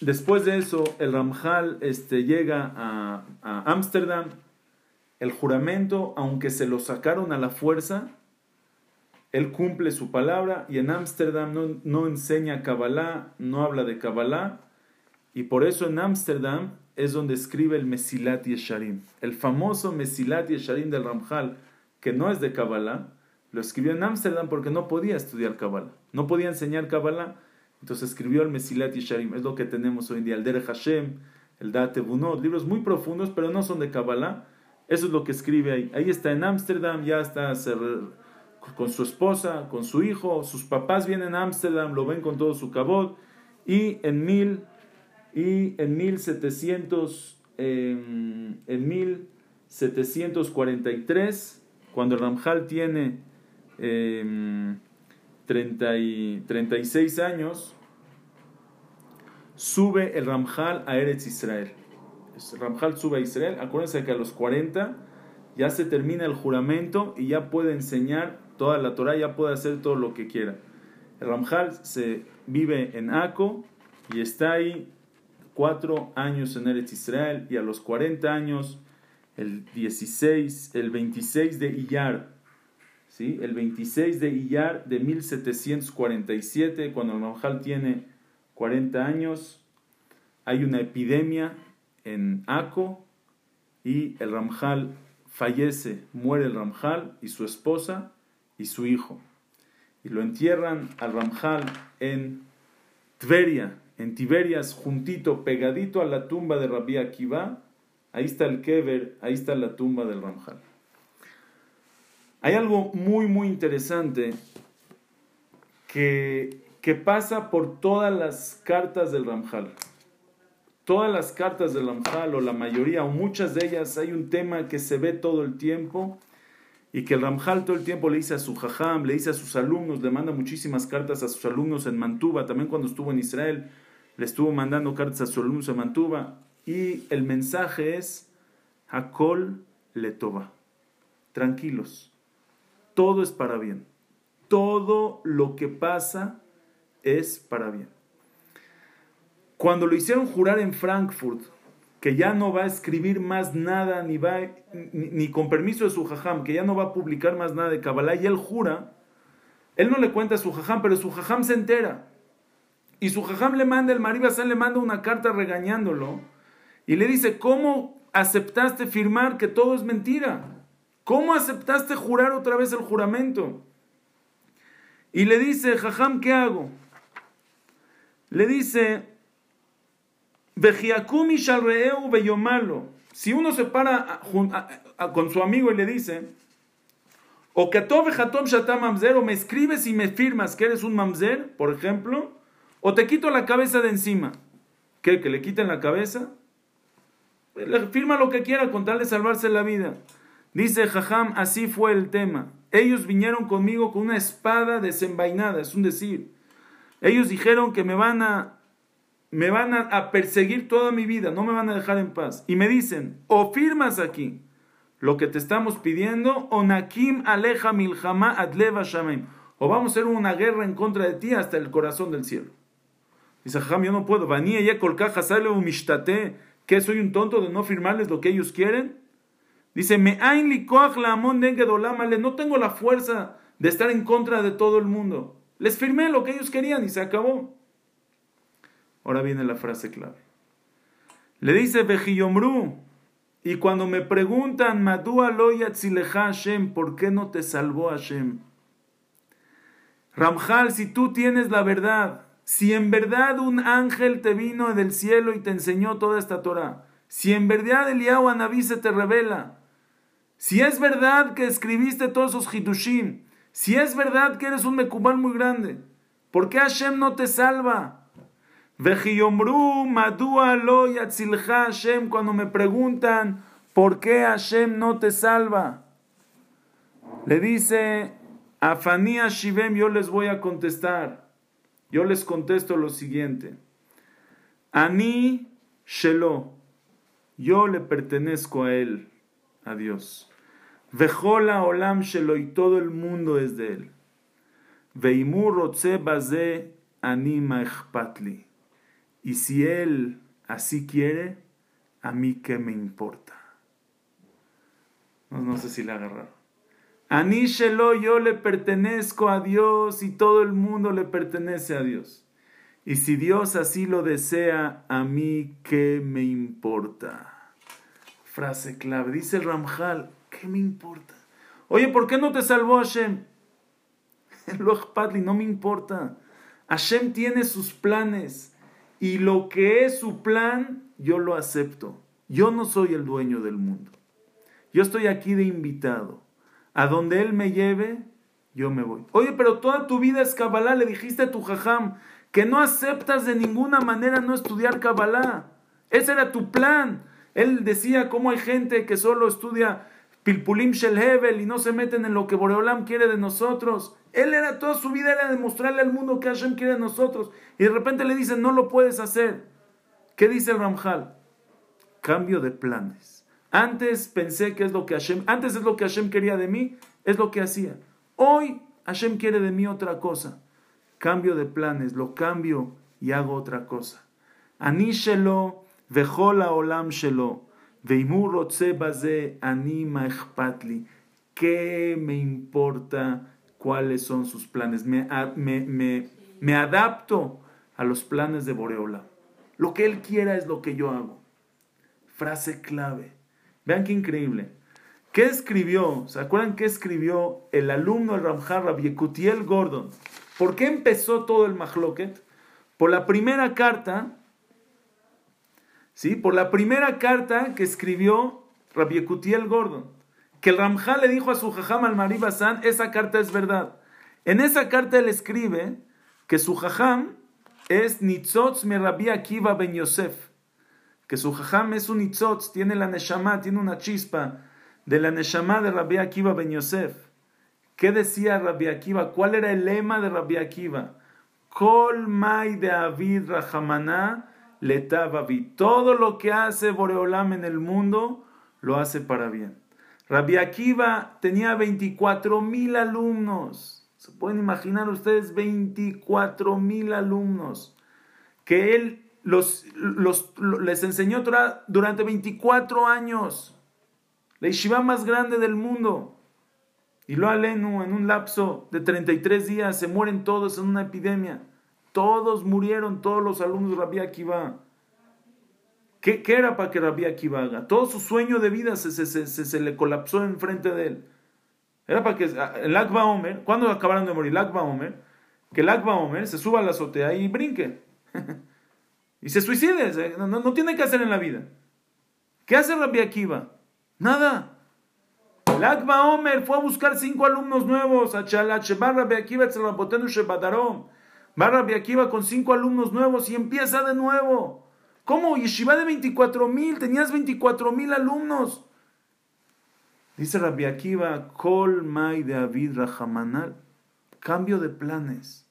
Después de eso, el Ramjal este, llega a Ámsterdam. El juramento, aunque se lo sacaron a la fuerza, él cumple su palabra y en Ámsterdam no, no, enseña Kabbalah, no habla de Kabbalah. Y por eso en Ámsterdam es donde escribe el Mesilat Yesharim. El famoso Mesilat Yesharim del Ramjal, que no es de Kabbalah, lo escribió en Ámsterdam porque no podía estudiar Kabbalah. No podía enseñar Kabbalah entonces escribió el Mesilat Yesharim, es lo que tenemos hoy en día, el Derech Hashem, el Date Bunot, libros muy profundos, pero no son de Kabbalah. Eso es lo que escribe ahí. Ahí está en Ámsterdam, ya está con su esposa, con su hijo, sus papás vienen a Ámsterdam, lo ven con todo su cabot, y en mil y en 1700 en, en 1743 cuando el Ramjal tiene eh, 30 y, 36 años, sube el Ramjal a Eretz Israel. El Ramjal sube a Israel. Acuérdense que a los 40 ya se termina el juramento y ya puede enseñar toda la Torah, ya puede hacer todo lo que quiera. El Ramjal se vive en Aco y está ahí cuatro años en Eretz Israel y a los 40 años, el 16, el 26 de Iyar, el 26 de Iyar de 1747, cuando el Ramjal tiene 40 años, hay una epidemia en Aco y el Ramjal fallece, muere el Ramjal y su esposa y su hijo. Y lo entierran al Ramjal en Tveria, en Tiberias, juntito, pegadito a la tumba de Rabbi Akiva. Ahí está el Kever, ahí está la tumba del Ramjal. Hay algo muy, muy interesante que, que pasa por todas las cartas del Ramjal. todas las cartas del Ramjal, o la mayoría, o muchas de ellas, hay un tema que se ve todo el tiempo y que el Ramjal todo el tiempo le dice a su jajam, le dice a sus alumnos, le manda muchísimas cartas a sus alumnos en Mantuba, también cuando estuvo en Israel, le estuvo mandando cartas a sus alumnos en Mantuba. Y el mensaje es, Hakol Letova. Tranquilos, todo es para bien. Todo lo que pasa es para bien. Cuando lo hicieron jurar en Frankfurt, que ya no va a escribir más nada, ni, va, ni, con permiso de su jajam, que ya no va a publicar más nada de Kabbalah, y él jura, él no le cuenta a su jajam, pero su jajam se entera. Y su jajam le manda, el Maribasán le manda una carta regañándolo, y le dice, ¿cómo aceptaste firmar que todo es mentira? ¿Cómo aceptaste jurar otra vez el juramento? Y le dice, jajam, ¿qué hago? Le dice, Vejiakumi shalreu beyomalo. Si uno se para con su amigo y le dice, o mamzer, o me escribes y me firmas que eres un mamzer, por ejemplo, o te quito la cabeza de encima. ¿Qué? ¿Que le quiten la cabeza? Le firma lo que quiera con tal de salvarse la vida. Dice Jajam, así fue el tema. Ellos vinieron conmigo con una espada desenvainada, es un decir. Ellos dijeron que me van a me van a, perseguir toda mi vida, no me van a dejar en paz. Y me dicen, o firmas aquí lo que te estamos pidiendo, o nakim aleja milhama adleva shamem, o vamos a hacer una guerra en contra de ti hasta el corazón del cielo. Dice, Jajam, yo no puedo. que soy un tonto de no firmarles lo que ellos quieren. Dice, me no tengo la fuerza de estar en contra de todo el mundo. Les firmé lo que ellos querían y se acabó. Ahora viene la frase clave. Le dice Bejiyomru, y cuando me preguntan, Madua Hashem, ¿por qué no te salvó Hashem? Ramjal, si tú tienes la verdad, si en verdad un ángel te vino del cielo y te enseñó toda esta Torah, si en verdad Eliyahu Anabí se te revela, si es verdad que escribiste todos esos Hitushim, si es verdad que eres un Mekubal muy grande, ¿por qué Hashem no te salva? Lo Hashem, cuando me preguntan por qué Hashem no te salva. Le dice, a Fania Shivem, yo les voy a contestar. Yo les contesto lo siguiente. Ani Shelo, yo le pertenezco a él, a Dios. Vejola Olam Shelo, y todo el mundo es de él. Veimur Rotze Baze Anima Echpatli. Y si Él así quiere, a mí qué me importa. No, sé si le agarraron. Aníshelo, yo le pertenezco a Dios y todo el mundo le pertenece a Dios. Y si Dios así lo desea, a mí qué me importa. Frase clave. Dice el Ramjal, ¿qué me importa? Oye, ¿por qué no te salvó Hashem? Padli, no me importa. Hashem tiene sus planes. Y lo que es su plan, yo lo acepto. Yo no soy el dueño del mundo. Yo estoy aquí de invitado. A donde Él me lleve, yo me voy. Oye, pero toda tu vida es Kabbalah. Le dijiste a tu jajam que no aceptas de ninguna manera no estudiar Kabbalah. Ese era tu plan. Él decía cómo hay gente que solo estudia Pilpulim Shel y no se meten en lo que Boreolam quiere de nosotros. Él era toda su vida era demostrarle al mundo que Hashem quiere de nosotros. Y de repente le dicen, no lo puedes hacer. ¿Qué dice el Ramjal? Cambio de planes. Antes pensé que es lo que Hashem, antes es lo que Hashem quería de mí, es lo que hacía. Hoy Hashem quiere de mí otra cosa. Cambio de planes, lo cambio y hago otra cosa. Anishelo, vejola olam shelo. Anima ¿Qué me importa cuáles son sus planes? Me, me, me, adapto a los planes de Boreola. Lo que él quiera es lo que yo hago. Frase clave. Vean qué increíble. ¿Qué escribió? ¿Se acuerdan qué escribió el alumno de Ramjar, Rabbi Gordon? ¿Por qué empezó todo el Mahloket? Por la primera carta ¿sí? Por la primera carta que escribió Rabbi Ekutiel Gordon, que el Ramjal le dijo a su jajam al Maribasán, esa carta es verdad. En esa carta él escribe que su jajam es Nitzotz me Rabbi Akiva ben Yosef. Que su jajam es un itzotz, tiene la neshama, tiene una chispa de la neshama de Rabbi Akiva Ben Yosef. ¿Qué decía Rabbi Akiva? ¿Cuál era el lema de Rabbi Akiva? Kol mai de Avid Rahamana letavavi. Todo lo que hace Boreolam en el mundo, lo hace para bien. Rabbi Akiva tenía 24 mil alumnos. ¿Se pueden imaginar ustedes 24 mil alumnos? Que él los, les enseñó durante 24 años. La yeshiva más grande del mundo. Y lo alenu en un lapso de 33 días se mueren todos en una epidemia. Todos murieron, todos los alumnos de Rabbi Akiva. ¿Qué, ¿Qué, era para que Rabbi Akiva haga? Todo su sueño de vida se, se, se, se le colapsó enfrente de él. Era para que el Akba Omer, ¿cuándo acabaron de morir? El Akba Omer, que el Akba Omer se suba a la azotea y brinque. y se suicide. No, no, tiene que hacer en la vida. ¿Qué hace Rabbi Akiva? Nada. El Akba Omer fue a buscar cinco alumnos nuevos a Barra Beakiva Shebadarom. Barra Beakiva con cinco alumnos nuevos y empieza de nuevo. ¿Cómo? Yeshiva de 24 mil, tenías 24 mil alumnos. Dice Rabbi Akiva, Kol Mai de Avid Rahamanal. Cambio de planes.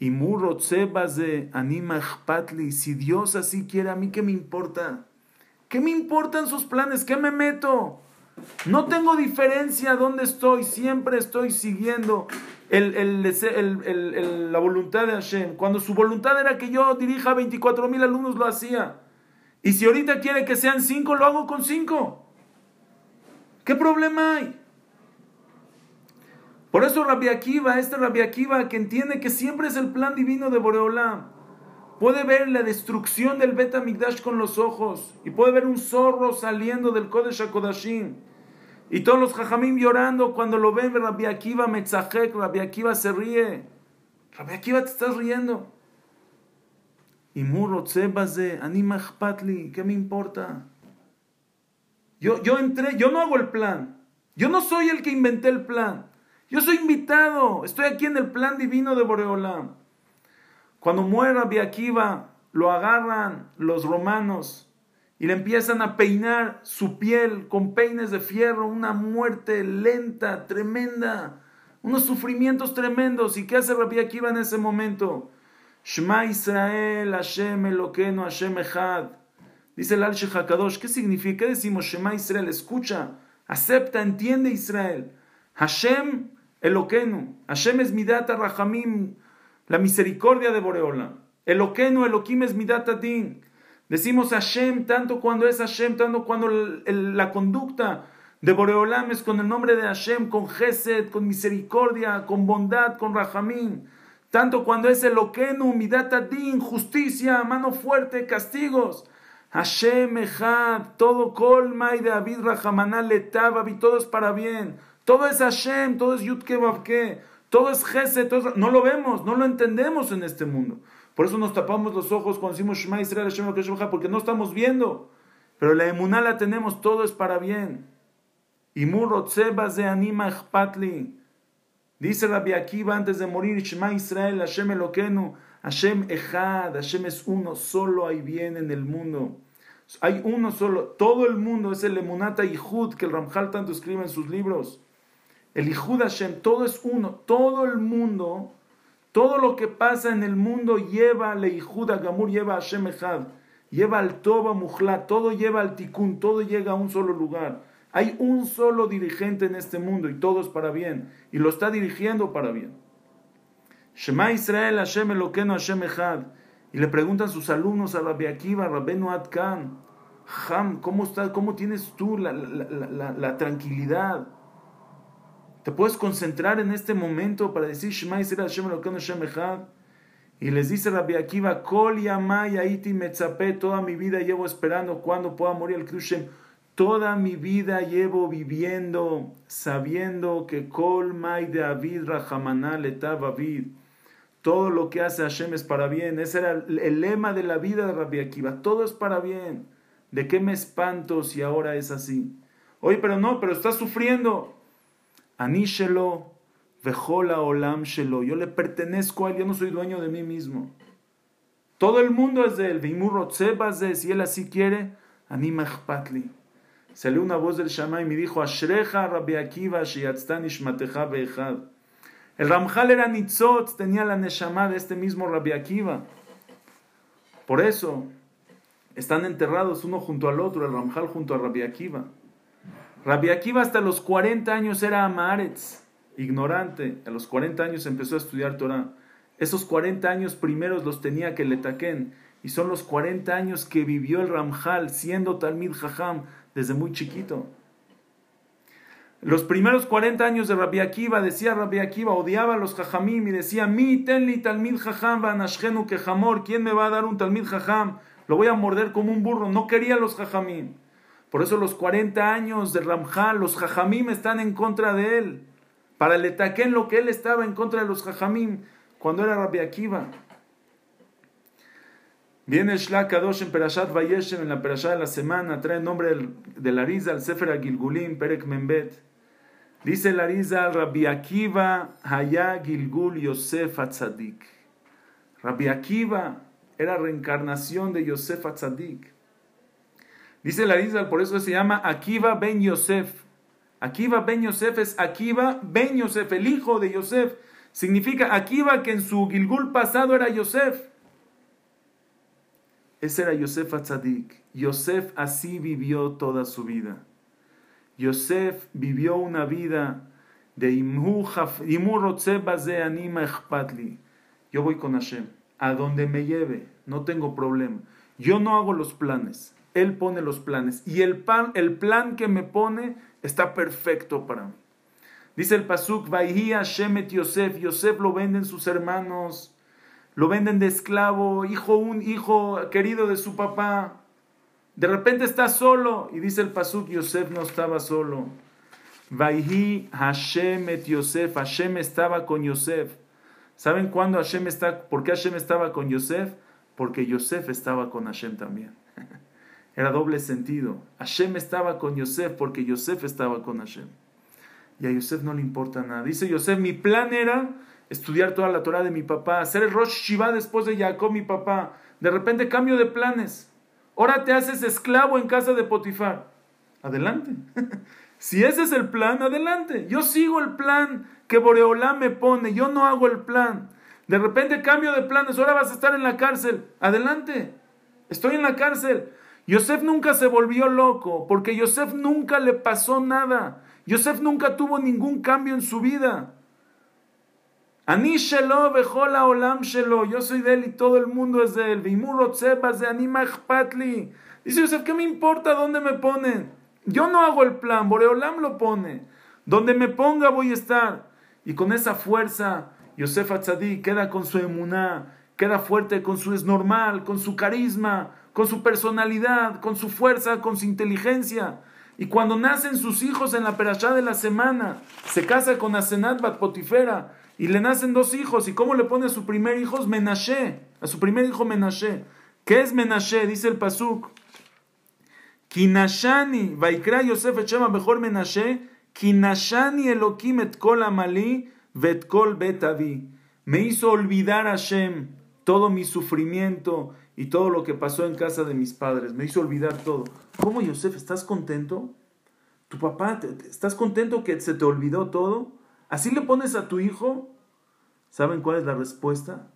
Y Murotzebas de Anima Patli. Si Dios así quiere, a mí qué me importa. ¿Qué me importan sus planes? ¿Qué me meto? No tengo diferencia dónde estoy, siempre estoy siguiendo la voluntad de Hashem. Cuando su voluntad era que yo dirija 24 mil alumnos, lo hacía. Y si ahorita quiere que sean 5, lo hago con 5. ¿Qué problema hay? Por eso Rabbi Akiva, este Rabbi Akiva que entiende que siempre es el plan divino de Boreolam, puede ver la destrucción del Bet Migdash con los ojos y puede ver un zorro saliendo del Kodesh HaKodashim y todos los jajamim llorando cuando lo ven, Rabbi Akiva metzajek, Rabbi Akiva se ríe. Rabbi Akiva te estás riendo. Y murro de anima patli, ¿qué me importa? Yo, yo entré, yo no hago el plan. Yo no soy el que inventé el plan. Yo soy invitado. Estoy aquí en el plan divino de Boreolam. Cuando muere Rabbi Akiva, lo agarran los romanos y le empiezan a peinar su piel con peines de fierro, una muerte lenta, tremenda, unos sufrimientos tremendos. ¿Y qué hace Rabbi Akiva en ese momento? Shema Israel, Hashem Eloqueno, Hashem Echad. Dice el al Hakadosh, ¿qué significa? ¿Qué decimos? Shema Israel, escucha, acepta, entiende Israel. Hashem Eloqueno, Hashem es Midata Rahamim, la misericordia de Boreola. Eloqueno, Elohim es Midata Din. Decimos Hashem tanto cuando es Hashem, tanto cuando la conducta de Boreolam es con el nombre de Hashem, con Gesed, con misericordia, con bondad, con Rahamim. Tanto cuando es el Okenu, Din, justicia, mano fuerte, castigos. Hashem Echad, todo colma y David Rahamanal y todo es para bien. Todo es Hashem, todo es Yudke todo es Gesed, todo no lo vemos, no lo entendemos en este mundo. Por eso nos tapamos los ojos cuando decimos Shema Israel, Hashem porque no estamos viendo. Pero la emuná la tenemos, todo es para bien. Y Murotzebas de Anima Patli. Dice Rabbi Akiva antes de morir, Shema Israel, Hashem Eloquenu, Hashem Echad, Hashem es uno, solo hay bien en el mundo. Hay uno solo, todo el mundo es el Emunata Ihud que el Ramjal tanto escribe en sus libros. El Ihud Hashem, todo es uno, todo el mundo todo lo que pasa en el mundo lleva a Leijuda Gamur, lleva a Hashem lleva al Toba Mujla, todo lleva al Tikkun, todo llega a un solo lugar. Hay un solo dirigente en este mundo y todo es para bien, y lo está dirigiendo para bien. Shema Israel Hashem Eloqueno Hashem Echad. Y le preguntan sus alumnos a Rabbi Akiva, Rabbenu Adkan, Ham, ¿cómo, estás, ¿cómo tienes tú la, la, la tranquilidad? Te puedes concentrar en este momento para decir Shema Yisrael Hashem Elokeinu Hashem Echad. Y les dice Rabbi Akiva, Kol Yamay Aiti Metzapé, toda mi vida llevo esperando cuando pueda morir el Krushem. Toda mi vida llevo viviendo, sabiendo que Kol May David Rahamanal Etav David. Todo lo que hace Hashem es para bien. Ese era el lema de la vida de Rabbi Akiva. Todo es para bien. ¿De qué me espanto si ahora es así? Oye, pero no, pero estás sufriendo. Aníshelo, Vejola Olam Shelo. Yo le pertenezco a él, yo no soy dueño de mí mismo. Todo el mundo es de él. de si él así quiere, anima. Salió una voz del Shammai y me dijo, Ashrecha Rabbi Akiva ishmatecha be'echad. El Ramjal era Nitzot, tenía la Neshama de este mismo Rabbi Akiva. Por eso están enterrados uno junto al otro, el Ramjal junto a Rabbi Akiva. Rabbi Akiva hasta los 40 años era Amaretz, ignorante. A los 40 años empezó a estudiar Torah. Esos 40 años primeros los tenía que le taquen. Y son los 40 años que vivió el Ramjal siendo Talmid Jajam desde muy chiquito. Los primeros 40 años de Rabbi Akiva, decía Rabbi Akiva, odiaba a los Jajamim y decía, mi tenli Talmid Jajam vanashgenu que jamor, ¿quién me va a dar un Talmid Jajam? Lo voy a morder como un burro. No quería a los Jajamim. Por eso los 40 años de Ramjal, los Jajamim están en contra de él. Para el en lo que él estaba en contra de los Jajamim cuando era Rabbi Akiva. Viene Shlak Kadosh en Perashat Vayeshem, en la Perashat de la semana, trae el nombre de la al Sefer Agilgulim, Perek Membet. Dice la al Rabbi Akiva Haya Gilgul Yosef Atzadik. Rabbi Akiva era reencarnación de Yosef Atzadik. Dice la Rizal, por eso se llama Akiva ben Yosef. Akiva ben Yosef es Akiva ben Yosef, el hijo de Yosef. Significa Akiva que en su Gilgul pasado era Yosef. Ese era Yosef Atzadik. Yosef así vivió toda su vida. Yosef vivió una vida de anima Yo voy con Hashem. A donde me lleve, no tengo problema. Yo no hago los planes. Él pone los planes. Y el, pan, el plan que me pone está perfecto para mí. Dice el Pasuk, Vaihia Shemet Yosef. Yosef lo venden sus hermanos. Lo venden de esclavo, hijo, un hijo querido de su papá. De repente está solo. Y dice el Pasuk, Yosef no estaba solo. Vaihi Hashem Yosef. Hashem estaba con Yosef. ¿Saben cuándo Hashem está? ¿Por qué Hashem estaba con Yosef? Porque Yosef estaba con Hashem también. Era doble sentido. Hashem estaba con Yosef porque Yosef estaba con Hashem. Y a Yosef no le importa nada. Dice Yosef, mi plan era estudiar toda la Torah de mi papá, hacer el Rosh Shiva después de Jacob, mi papá. De repente cambio de planes. Ahora te haces esclavo en casa de Potifar. Adelante. si ese es el plan, adelante. Yo sigo el plan que Boreolá me pone. Yo no hago el plan. De repente cambio de planes. Ahora vas a estar en la cárcel. Adelante. Estoy en la cárcel. Yosef nunca se volvió loco, porque Yosef nunca le pasó nada. Yosef nunca tuvo ningún cambio en su vida. Ani shelo olam shelo. Yo soy de él y todo el mundo es de él. De anima patli. Dice Yosef, ¿qué me importa dónde me ponen? Yo no hago el plan, Boreolam lo pone. Donde me ponga voy a estar. Y con esa fuerza, Yosef Atzadí queda con su emuná, queda fuerte con su es normal, con su carisma, con su personalidad, con su fuerza, con su inteligencia. Y cuando nacen sus hijos en la perashá de la semana, se casa con Asenat Bat Potifera y le nacen dos hijos. ¿Y cómo le pone a su primer hijo? Menashe. A su primer hijo Menashe. ¿Qué es Menashe? Dice el Pasuk. Kinashani, Vaikra Yosef Echema mejor Menashe, Kinashani Elokim et kol amali vet betavi. Me hizo olvidar a Hashem todo mi sufrimiento y todo lo que pasó en casa de mis padres. Me hizo olvidar todo. ¿Cómo, Yosef? ¿Estás contento? ¿Tu papá, estás contento que se te olvidó todo? ¿Así le pones a tu hijo? ¿Saben cuál es la respuesta?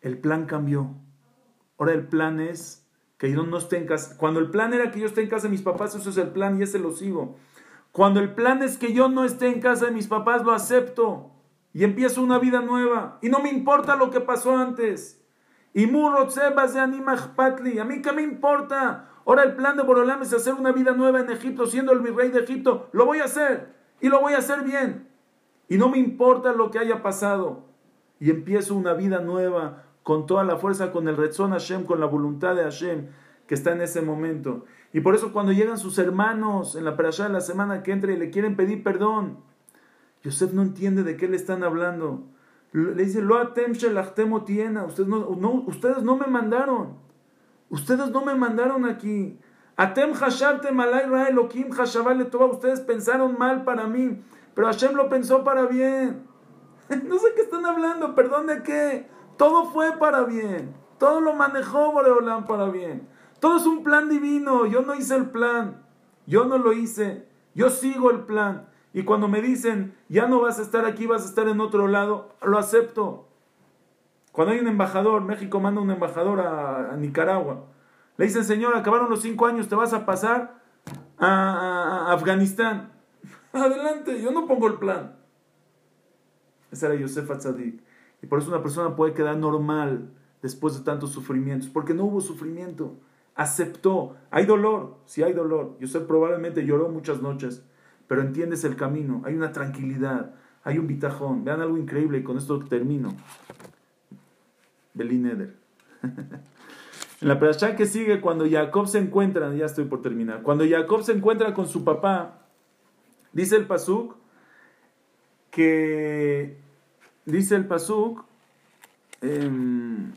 El plan cambió. Ahora el plan es que yo no esté en casa. Cuando el plan era que yo esté en casa de mis papás, eso es el plan y ese lo sigo. Cuando el plan es que yo no esté en casa de mis papás, lo acepto y empiezo una vida nueva. Y no me importa lo que pasó antes. Y de Patli. A mí qué me importa. Ahora el plan de Borolam es hacer una vida nueva en Egipto, siendo el virrey de Egipto. Lo voy a hacer. Y lo voy a hacer bien. Y no me importa lo que haya pasado. Y empiezo una vida nueva con toda la fuerza, con el Retzon Hashem, con la voluntad de Hashem que está en ese momento. Y por eso cuando llegan sus hermanos en la perashá de la semana que entra y le quieren pedir perdón, Yosef no entiende de qué le están hablando. Le dice, lo atem tiena. Ustedes no, no, ustedes no me mandaron. Ustedes no me mandaron aquí. Atem hashabtem alay elokim. Ustedes pensaron mal para mí. Pero Hashem lo pensó para bien. no sé qué están hablando. ¿Perdón de qué? Todo fue para bien. Todo lo manejó Boreolán para bien. Todo es un plan divino. Yo no hice el plan. Yo no lo hice. Yo sigo el plan. Y cuando me dicen, ya no vas a estar aquí, vas a estar en otro lado, lo acepto. Cuando hay un embajador, México manda un embajador a, Nicaragua. Le dicen, señor, acabaron los cinco años, te vas a pasar a, Afganistán. Adelante, yo no pongo el plan. Ese era Yosef Atzadik. Y por eso una persona puede quedar normal después de tantos sufrimientos, porque no hubo sufrimiento. Aceptó. Hay dolor, sí hay dolor. Yosef probablemente lloró muchas noches, pero entiendes el camino. Hay una tranquilidad, hay un bitajón. Vean algo increíble y con esto termino. Belín Eder. en la perashá que sigue, cuando Jacob se encuentra, ya estoy por terminar, cuando Jacob se encuentra con su papá, dice el Pasuk que, dice el Pasuk, em,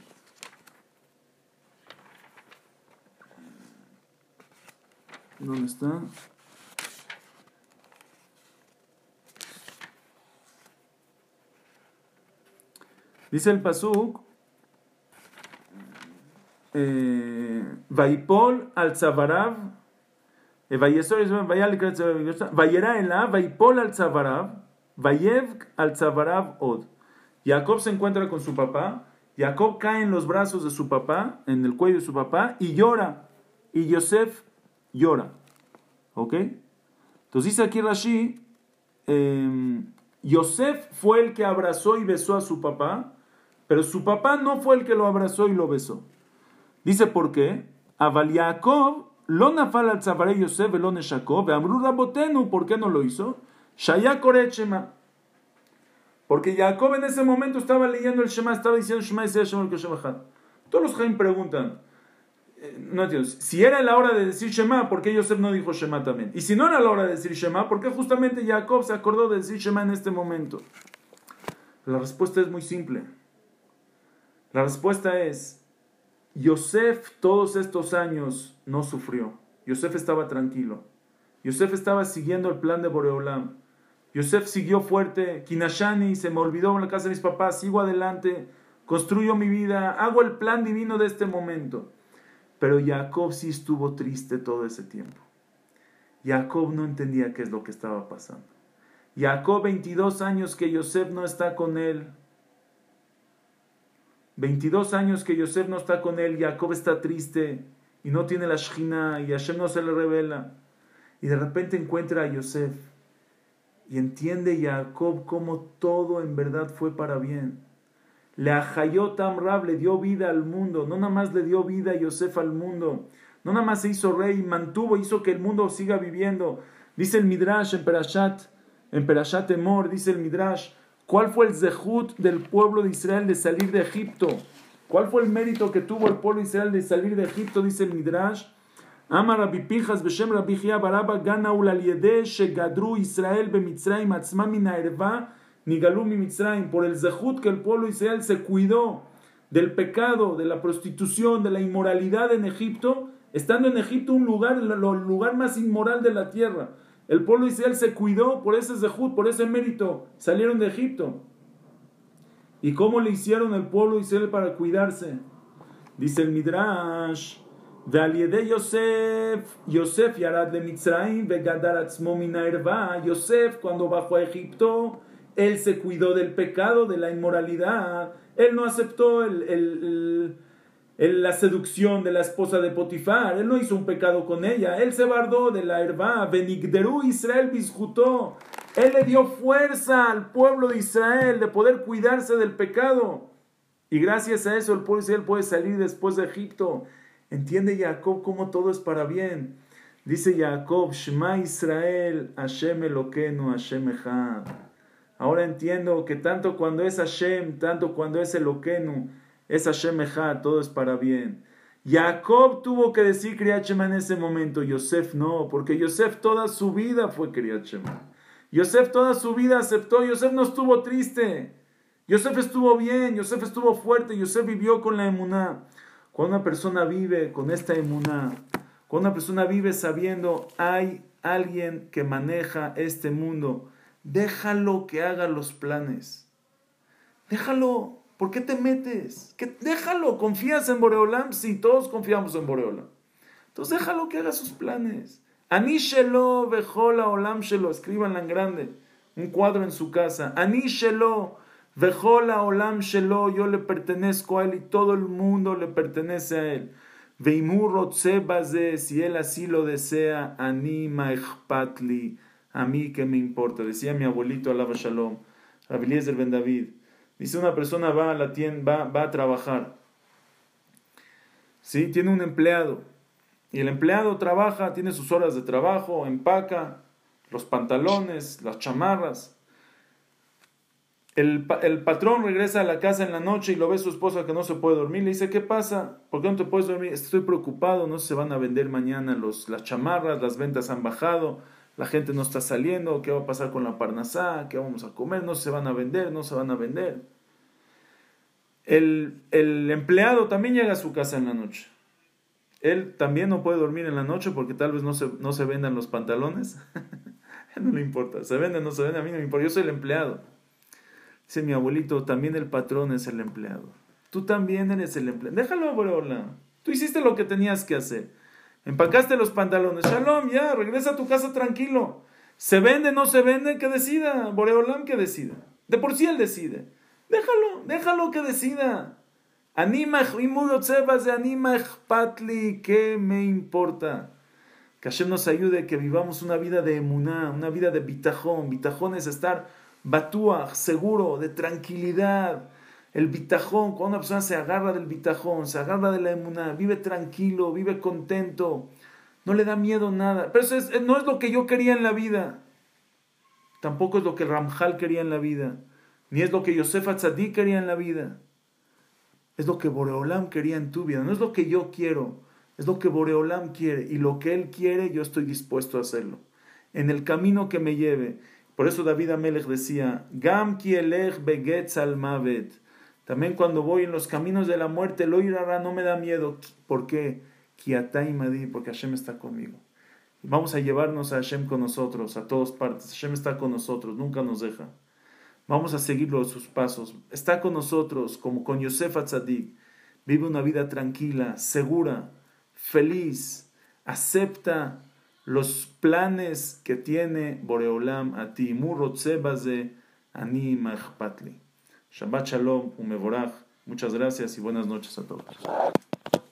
¿dónde está? Dice el Pasuk, eh, Vaipol al Tzavarav, eh, Vayera Ela, Vaipol al Tzavarav, Vayev al Tzavarav Od. Jacob se encuentra con su papá, Jacob cae en los brazos de su papá, en el cuello de su papá, y llora. Y Yosef llora. ¿Ok? Entonces dice aquí Rashi, eh, Yosef fue el que abrazó y besó a su papá, pero su papá no fue el que lo abrazó y lo besó. Dice por qué. Aval Yaakov lo nafal al tzavare Yosef amru rabotenu, ¿por qué no lo hizo? Shaya korechema. Porque Jacob en ese momento estaba leyendo el Shema, estaba diciendo Shema y Shema el Todos los Jaim preguntan, eh, no entiendo, si era la hora de decir Shema, ¿por qué Yosef no dijo Shema también? Y si no era la hora de decir Shema, ¿por qué justamente Jacob se acordó de decir Shema en este momento? La respuesta es muy simple. La respuesta es, Yosef todos estos años no sufrió. Yosef estaba tranquilo. Yosef estaba siguiendo el plan de Boreolam. Yosef siguió fuerte. Kinashani se me olvidó en la casa de mis papás. Sigo adelante. Construyo mi vida. Hago el plan divino de este momento. Pero Jacob sí estuvo triste todo ese tiempo. Jacob no entendía qué es lo que estaba pasando. Jacob, 22 años que Yosef no está con él, 22 años que Yosef no está con él, Jacob está triste y no tiene la Shina y Hashem no se le revela. Y de repente encuentra a Yosef y entiende Jacob cómo todo en verdad fue para bien. Le ajayó Tamrab, le dio vida al mundo. No nada más le dio vida a Yosef al mundo. No nada más se hizo rey, mantuvo, hizo que el mundo siga viviendo. Dice el Midrash en Perashat, en Perashat Emor, dice el Midrash, ¿Cuál fue el zehut del pueblo de Israel de salir de Egipto? ¿Cuál fue el mérito que tuvo el pueblo de Israel de salir de Egipto? Dice el Midrash. Amar Rabbi Pinchas Beshem Rabbi Baraba Gana Ulaliede Shegadru Israel Bemitzrayim Atzma Minaerva Nigalu Mitzrayim. Por el zehut que el pueblo de Israel se cuidó del pecado, de la prostitución, de la inmoralidad en Egipto, estando en Egipto un lugar, el lugar más inmoral de la tierra. El pueblo Israel se cuidó por ese zehut, por ese mérito. Salieron de Egipto. ¿Y cómo le hicieron el pueblo Israel para cuidarse? Dice el Midrash. de Yosef, Yosef yarad de Mitzrayim, vegadar atzmo Yosef, cuando bajó a Egipto, él se cuidó del pecado, de la inmoralidad. Él no aceptó el la seducción de la esposa de Potifar. Él no hizo un pecado con ella. Él se bardó de la herba. Benigderu Israel bisjutó. Él le dio fuerza al pueblo de Israel de poder cuidarse del pecado. Y gracias a eso el pueblo de Israel puede salir después de Egipto. Entiende Jacob cómo todo es para bien. Dice Jacob, Shema Israel, Hashem Eloquenu, Hashem Echad. Ahora entiendo que tanto cuando es Hashem, tanto cuando es Eloquenu, es Hashem todo es para bien. Jacob tuvo que decir Kriyat en ese momento, Yosef no, porque Yosef toda su vida fue Kriyat Yosef toda su vida aceptó, Yosef no estuvo triste. Yosef estuvo bien, Yosef estuvo fuerte, Yosef vivió con la emuná. Cuando una persona vive con esta emuná, cuando una persona vive sabiendo hay alguien que maneja este mundo, déjalo que haga los planes. Déjalo, ¿Por qué te metes? Que, déjalo, confías en Boreolam. Sí, todos confiamos en Boreolam. Entonces déjalo que haga sus planes. Aníshelo, vejola, olam shelo, escríbanla en grande. Un cuadro en su casa. Aníshelo, vejola, olam shelo, yo le pertenezco a él y todo el mundo le pertenece a él. Veimur si él así lo desea, anima echpatli, a mí que me importa. Decía mi abuelito, alaba shalom, Rabiliezer ben David. Dice una persona va a la tienda, va, a trabajar. ¿Sí? Tiene un empleado. Y el empleado trabaja, tiene sus horas de trabajo, empaca los pantalones, las chamarras. El, patrón regresa a la casa en la noche y lo ve su esposa que no se puede dormir. Le dice, ¿qué pasa? ¿Por qué no te puedes dormir? Estoy preocupado, no se van a vender mañana los, las chamarras, las ventas han bajado, la gente no está saliendo, ¿qué va a pasar con la parnasá? ¿Qué vamos a comer? No se van a vender, no se van a vender. El, el empleado también llega a su casa en la noche. Él también no puede dormir en la noche porque tal vez no se, no se vendan los pantalones. no le importa, se venden, no se venden, a mí no me importa, yo soy el empleado. Dice mi abuelito, también el patrón es el empleado. Tú también eres el empleado. Déjalo, Boreolam. Tú hiciste lo que tenías que hacer. Empacaste los pantalones. Shalom, ya, regresa a tu casa tranquilo. Se vende, no se vende, que decida. Boreolam que decida. De por sí él decide. Déjalo, déjalo que decida. Anima, de anima, patli, ¿qué me importa? Que Hashem nos ayude, que vivamos una vida de emuná, una vida de bitajón. Bitajón es estar Batuach, seguro, de tranquilidad. El bitajón, cuando una persona se agarra del bitajón, se agarra de la emuná, vive tranquilo, vive contento, no le da miedo nada. Pero eso no es lo que yo quería en la vida. Tampoco es lo que Ramjal quería en la vida. Ni es lo que Yosef Atzadí quería en la vida. Es lo que Boreolam quería en tu vida. No es lo que yo quiero. Es lo que Boreolam quiere. Y lo que él quiere, yo estoy dispuesto a hacerlo. En el camino que me lleve. Por eso David Amelech decía, Gam begetz al mavet. También cuando voy en los caminos de la muerte, lo irá no me da miedo. ¿Por qué? Porque Hashem está conmigo. Vamos a llevarnos a Hashem con nosotros, a todas partes. Hashem está con nosotros, nunca nos deja. Vamos a seguirlo sus pasos. Está con nosotros, como con Yosef Atzadik. Vive una vida tranquila, segura, feliz. Acepta los planes que tiene Boreolam a ti. ani Shabbat Shalom, Umevorach. Muchas gracias y buenas noches a todos.